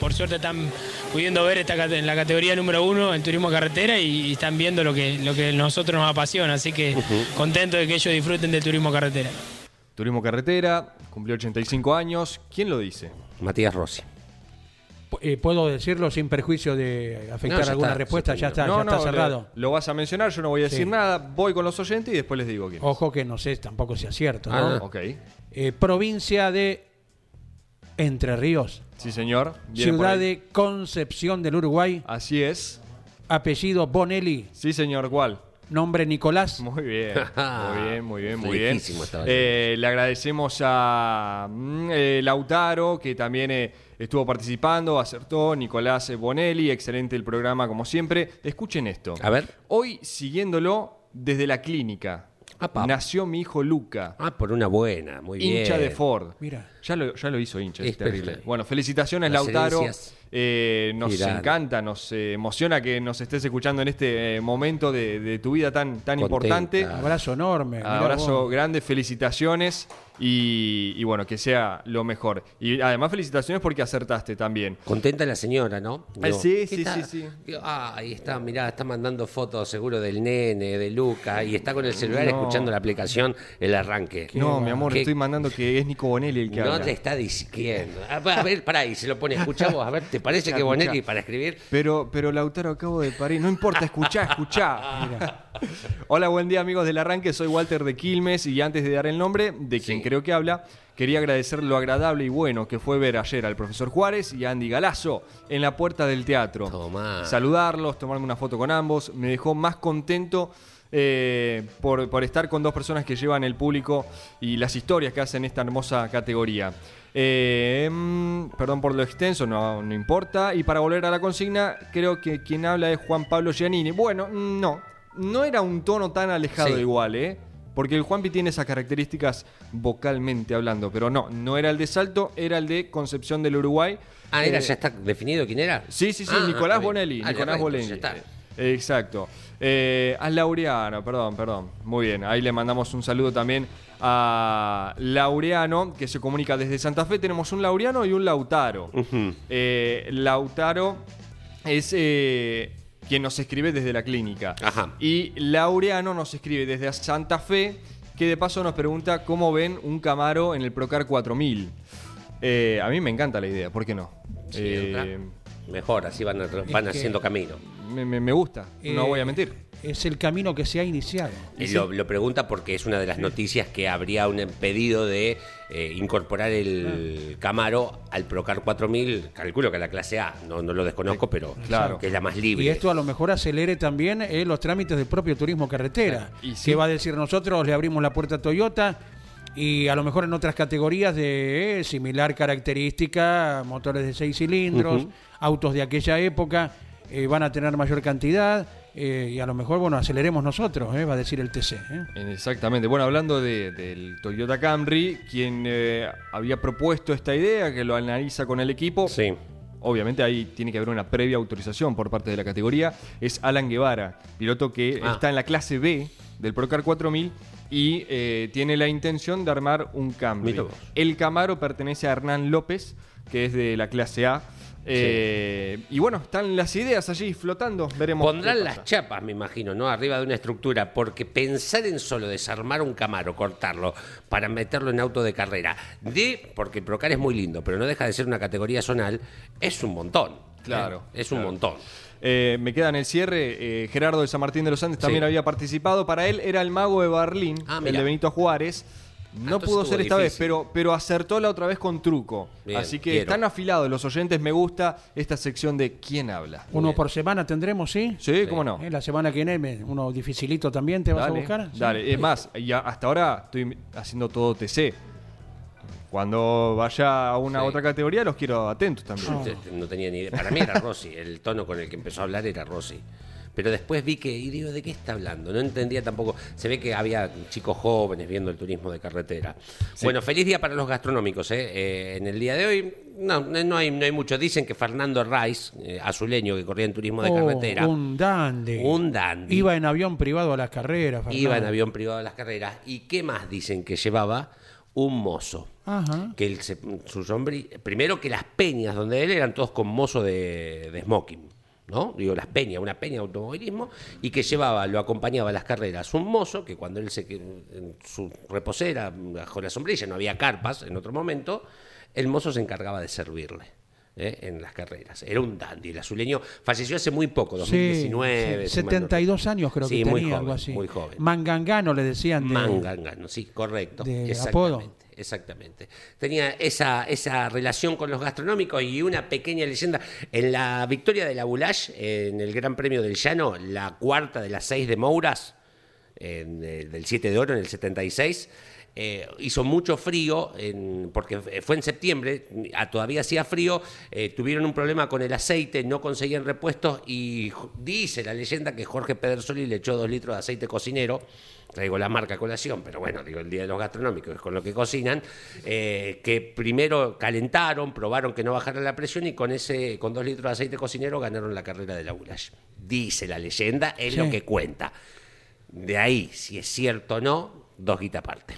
Por suerte están pudiendo ver esta en la categoría número uno en turismo carretera y, y están viendo lo que, lo que a nosotros nos apasiona. Así que contento de que ellos disfruten de turismo carretera. Turismo Carretera, cumplió 85 años. ¿Quién lo dice? Matías Rossi. Eh, ¿Puedo decirlo sin perjuicio de afectar No, alguna está, respuesta? Ya está, no, ya está no, cerrado. Lo, lo vas a mencionar, yo no voy a decir Sí. nada. Voy con los oyentes y después les digo quién. Ojo que no sé tampoco si acierto. Ah, ¿no? ok. Eh, provincia de Entre Ríos. Sí, señor. Viene Ciudad de Concepción del Uruguay. Así es. Apellido Bonelli. Sí, señor. ¿Cuál? Nombre Nicolás. Muy bien, [LAUGHS] muy bien, muy bien, muy bien. Eh, le agradecemos a mm, eh, Lautaro, que también eh, estuvo participando, acertó, Nicolás Bonelli, excelente el programa como siempre. Escuchen esto. A ver. Hoy, siguiéndolo desde la clínica, Apa. nació mi hijo Luca, Ah, por una buena, muy bien. hincha de Ford. Mira. Ya lo, ya lo hizo hincha, es Es terrible. perfecto. Bueno, felicitaciones Las Lautaro. Eh, nos Girán. encanta, nos eh, emociona que nos estés escuchando en este eh, momento de, de tu vida tan, tan Contenta. importante. Abrazo enorme. Abrazo grande, felicitaciones y, y bueno, que sea lo mejor. Y además felicitaciones porque acertaste también. Contenta la señora, ¿no? Sí, ¿qué sí, está? sí, sí. Ah, ahí está, mirá, está mandando fotos seguro del nene, de Luca, y está con el celular No. escuchando la aplicación El Arranque. No, mi amor, ¿Qué- estoy mandando que es Nico Bonelli el que No habla. te está diciendo. A ver, a ver, pará, y se lo pone, escuchamos, a ver, ¿te parece que Bonelli escuchá. para escribir? Pero, pero Lautaro, acabo de parir. No importa, escuchá, escuchá. Hola, buen día amigos del arranque. Soy Walter de Quilmes y antes de dar el nombre de quien Sí. Creo que habla, quería agradecer lo agradable y bueno que fue ver ayer al profesor Juárez y a Andy Galazo en la puerta del teatro. Tomá. Saludarlos, tomarme una foto con ambos. Me dejó más contento eh, por, por estar con dos personas que llevan el público y las historias que hacen esta hermosa categoría. Eh, mm, perdón por lo extenso, no, no importa. Y para volver a la consigna, creo que quien habla es Juan Pablo Giannini. Bueno, mm, no, no era un tono tan alejado Sí. igual, ¿eh? Porque el Juanpi tiene esas características vocalmente hablando, pero no, no era el de Salto, era el de Concepción del Uruguay. Ah, ¿era, Eh, ya está definido quién era? Sí, sí, sí, Ah, Nicolás. Bonelli. Ah, Nicolás Bonelli. ya está. Exacto. Eh, a Laureano, perdón, perdón. Muy bien, ahí le mandamos un saludo también a Laureano, que se comunica desde Santa Fe. Tenemos un Laureano y un Lautaro. Eh, Lautaro es eh, quien nos escribe desde la clínica. Ajá. Y Laureano nos escribe desde Santa Fe, que de paso nos pregunta cómo ven un Camaro en el Procar 4000. Eh, a mí me encanta la idea, ¿por qué no? Sí, Eh. Mejor, así van, van haciendo camino. me, me- me gusta, no Eh, voy a mentir. es el camino que se ha iniciado. Él lo, lo pregunta porque es una de las noticias que habría un pedido de eh, incorporar el Camaro al Procar 4000. Calculo que a la clase A, no, no lo desconozco, pero Claro. que es la más libre. Y esto a lo mejor acelere también eh, los trámites del propio turismo carretera. Que va a decir nosotros le abrimos la puerta a Toyota y a lo mejor en otras categorías de eh, similar característica, motores de seis cilindros, autos de aquella época eh, van a tener mayor cantidad eh, y a lo mejor, bueno, aceleremos nosotros, eh, va a decir el TC. eh. Exactamente. Bueno, hablando de- del Toyota Camry, quien eh, había propuesto esta idea, que lo analiza con el equipo. Obviamente ahí tiene que haber una previa autorización por parte de la categoría. Es Alan Guevara, piloto que Ah. está en la clase B del Procar 4000 y eh, tiene la intención de armar un Camry. El Camaro pertenece a Hernán López, que es de la clase A. Eh, Y bueno, están las ideas allí flotando. Veremos. Pondrán las chapas, me imagino, ¿no? Arriba de una estructura, porque pensar en solo desarmar un Camaro, cortarlo, para meterlo en auto de carrera, de, porque el Procar es muy lindo, pero no deja de ser una categoría zonal, es un montón. ¿eh? Claro, Es un claro. montón. Eh, me queda en el cierre. eh, Gerardo de San Martín de los Andes también Sí. había participado. Para él era el mago de Berlín, Ah, el de Benito Juárez. No entonces pudo ser esta vez, pero, pero acertó la otra vez con truco. Bien, Así que quiero. están afilados los oyentes. Me gusta esta sección de ¿Quién habla? Uno por semana tendremos, ¿sí? Sí, cómo no. Eh, La semana que viene, uno dificilito también, ¿te vas a Dale, buscar? Sí. Dale, es más, ya hasta ahora estoy haciendo todo TC. Cuando vaya a una Sí. otra categoría, los quiero atentos también. No tenía ni idea. Para mí era Rossi, el tono con el que empezó a hablar era Rossi. Pero después vi que, y digo, ¿de qué está hablando? No entendía tampoco. Se ve que había chicos jóvenes viendo el turismo de carretera. Bueno, feliz día para los gastronómicos. ¿eh? Eh, en el día de hoy, no, no, hay, no hay mucho. Dicen que Fernando Rice, eh, azuleño que corría en turismo de Oh, carretera, Un dandy. un dandy. Iba en avión privado a las carreras. iba en Fernando. avión privado a las carreras. ¿Y qué más dicen que llevaba? Un mozo. Ajá. que él se- su sombrí primero que las peñas donde él eran todos con mozo de, de smoking ¿no? Digo, las peñas, una peña de automovilismo, y que llevaba, lo acompañaba a las carreras un mozo, que cuando él se en su reposera, bajo la sombrilla, no había carpas en otro momento, el mozo se encargaba de servirle. ¿Eh? en las carreras. Era un dandy. El azuleño falleció hace muy poco, 2019. Sí, si mal no 72 años creo Sí, que muy tenía, joven, algo así. muy joven. Mangangano le decían. de- Mangangano, sí, correcto. de exactamente, apodo. Exactamente. Tenía esa, esa relación con los gastronómicos y una pequeña leyenda. En la victoria de la Boulash, en el Gran Premio del Llano, la cuarta de las seis de Mouras, en el- del 7 de oro en el 76. Eh, hizo mucho frío, en- porque fue en septiembre, todavía hacía frío, eh, tuvieron un problema con el aceite, no conseguían repuestos y dice la leyenda que Jorge Pedersoli le echó dos litros de aceite cocinero, traigo la marca colación, pero bueno, digo, el día de los gastronómicos es con lo que cocinan, eh, que primero calentaron, probaron que no bajara la presión y con ese con dos litros de aceite cocinero ganaron la carrera de la Goulash. Dice la leyenda, es Sí. lo que cuenta. De ahí, si es cierto o no, dos guitas aparte.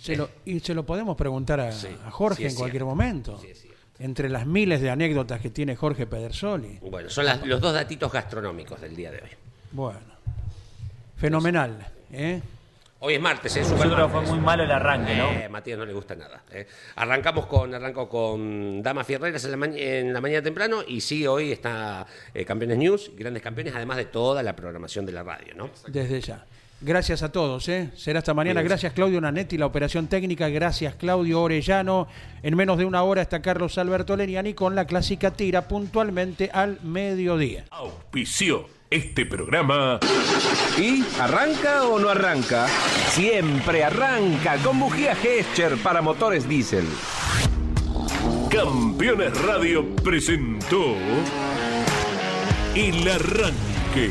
Se lo- y se lo podemos preguntar a, Sí, a Jorge sí es en cualquier cierto. momento. Sí es. Entre las miles de anécdotas que tiene Jorge Pedersoli. Bueno, son las- los dos datitos gastronómicos del día de hoy. Bueno. Fenomenal. ¿eh? Hoy es martes, ¿eh? Creo que fue muy malo el arranque, ¿no? Eh, Matías no le gusta nada. ¿eh? Arrancamos con, arranco con Damas Fierreras en la, en la mañana temprano y sí, hoy está eh, Campeones News, grandes campeones, además de toda la programación de la radio, ¿no? Desde ya. Gracias a todos. ¿eh? Será esta mañana. Gracias Claudio Nanetti, la operación técnica. Gracias Claudio Orellano. En menos de una hora está Carlos Alberto Leniani con la clásica tira puntualmente al mediodía. Auspició este programa. ¿Y arranca o no arranca? Siempre arranca con bujía Gescher para motores diésel. Campeones Radio presentó El Arranque.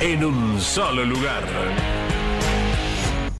en un solo lugar.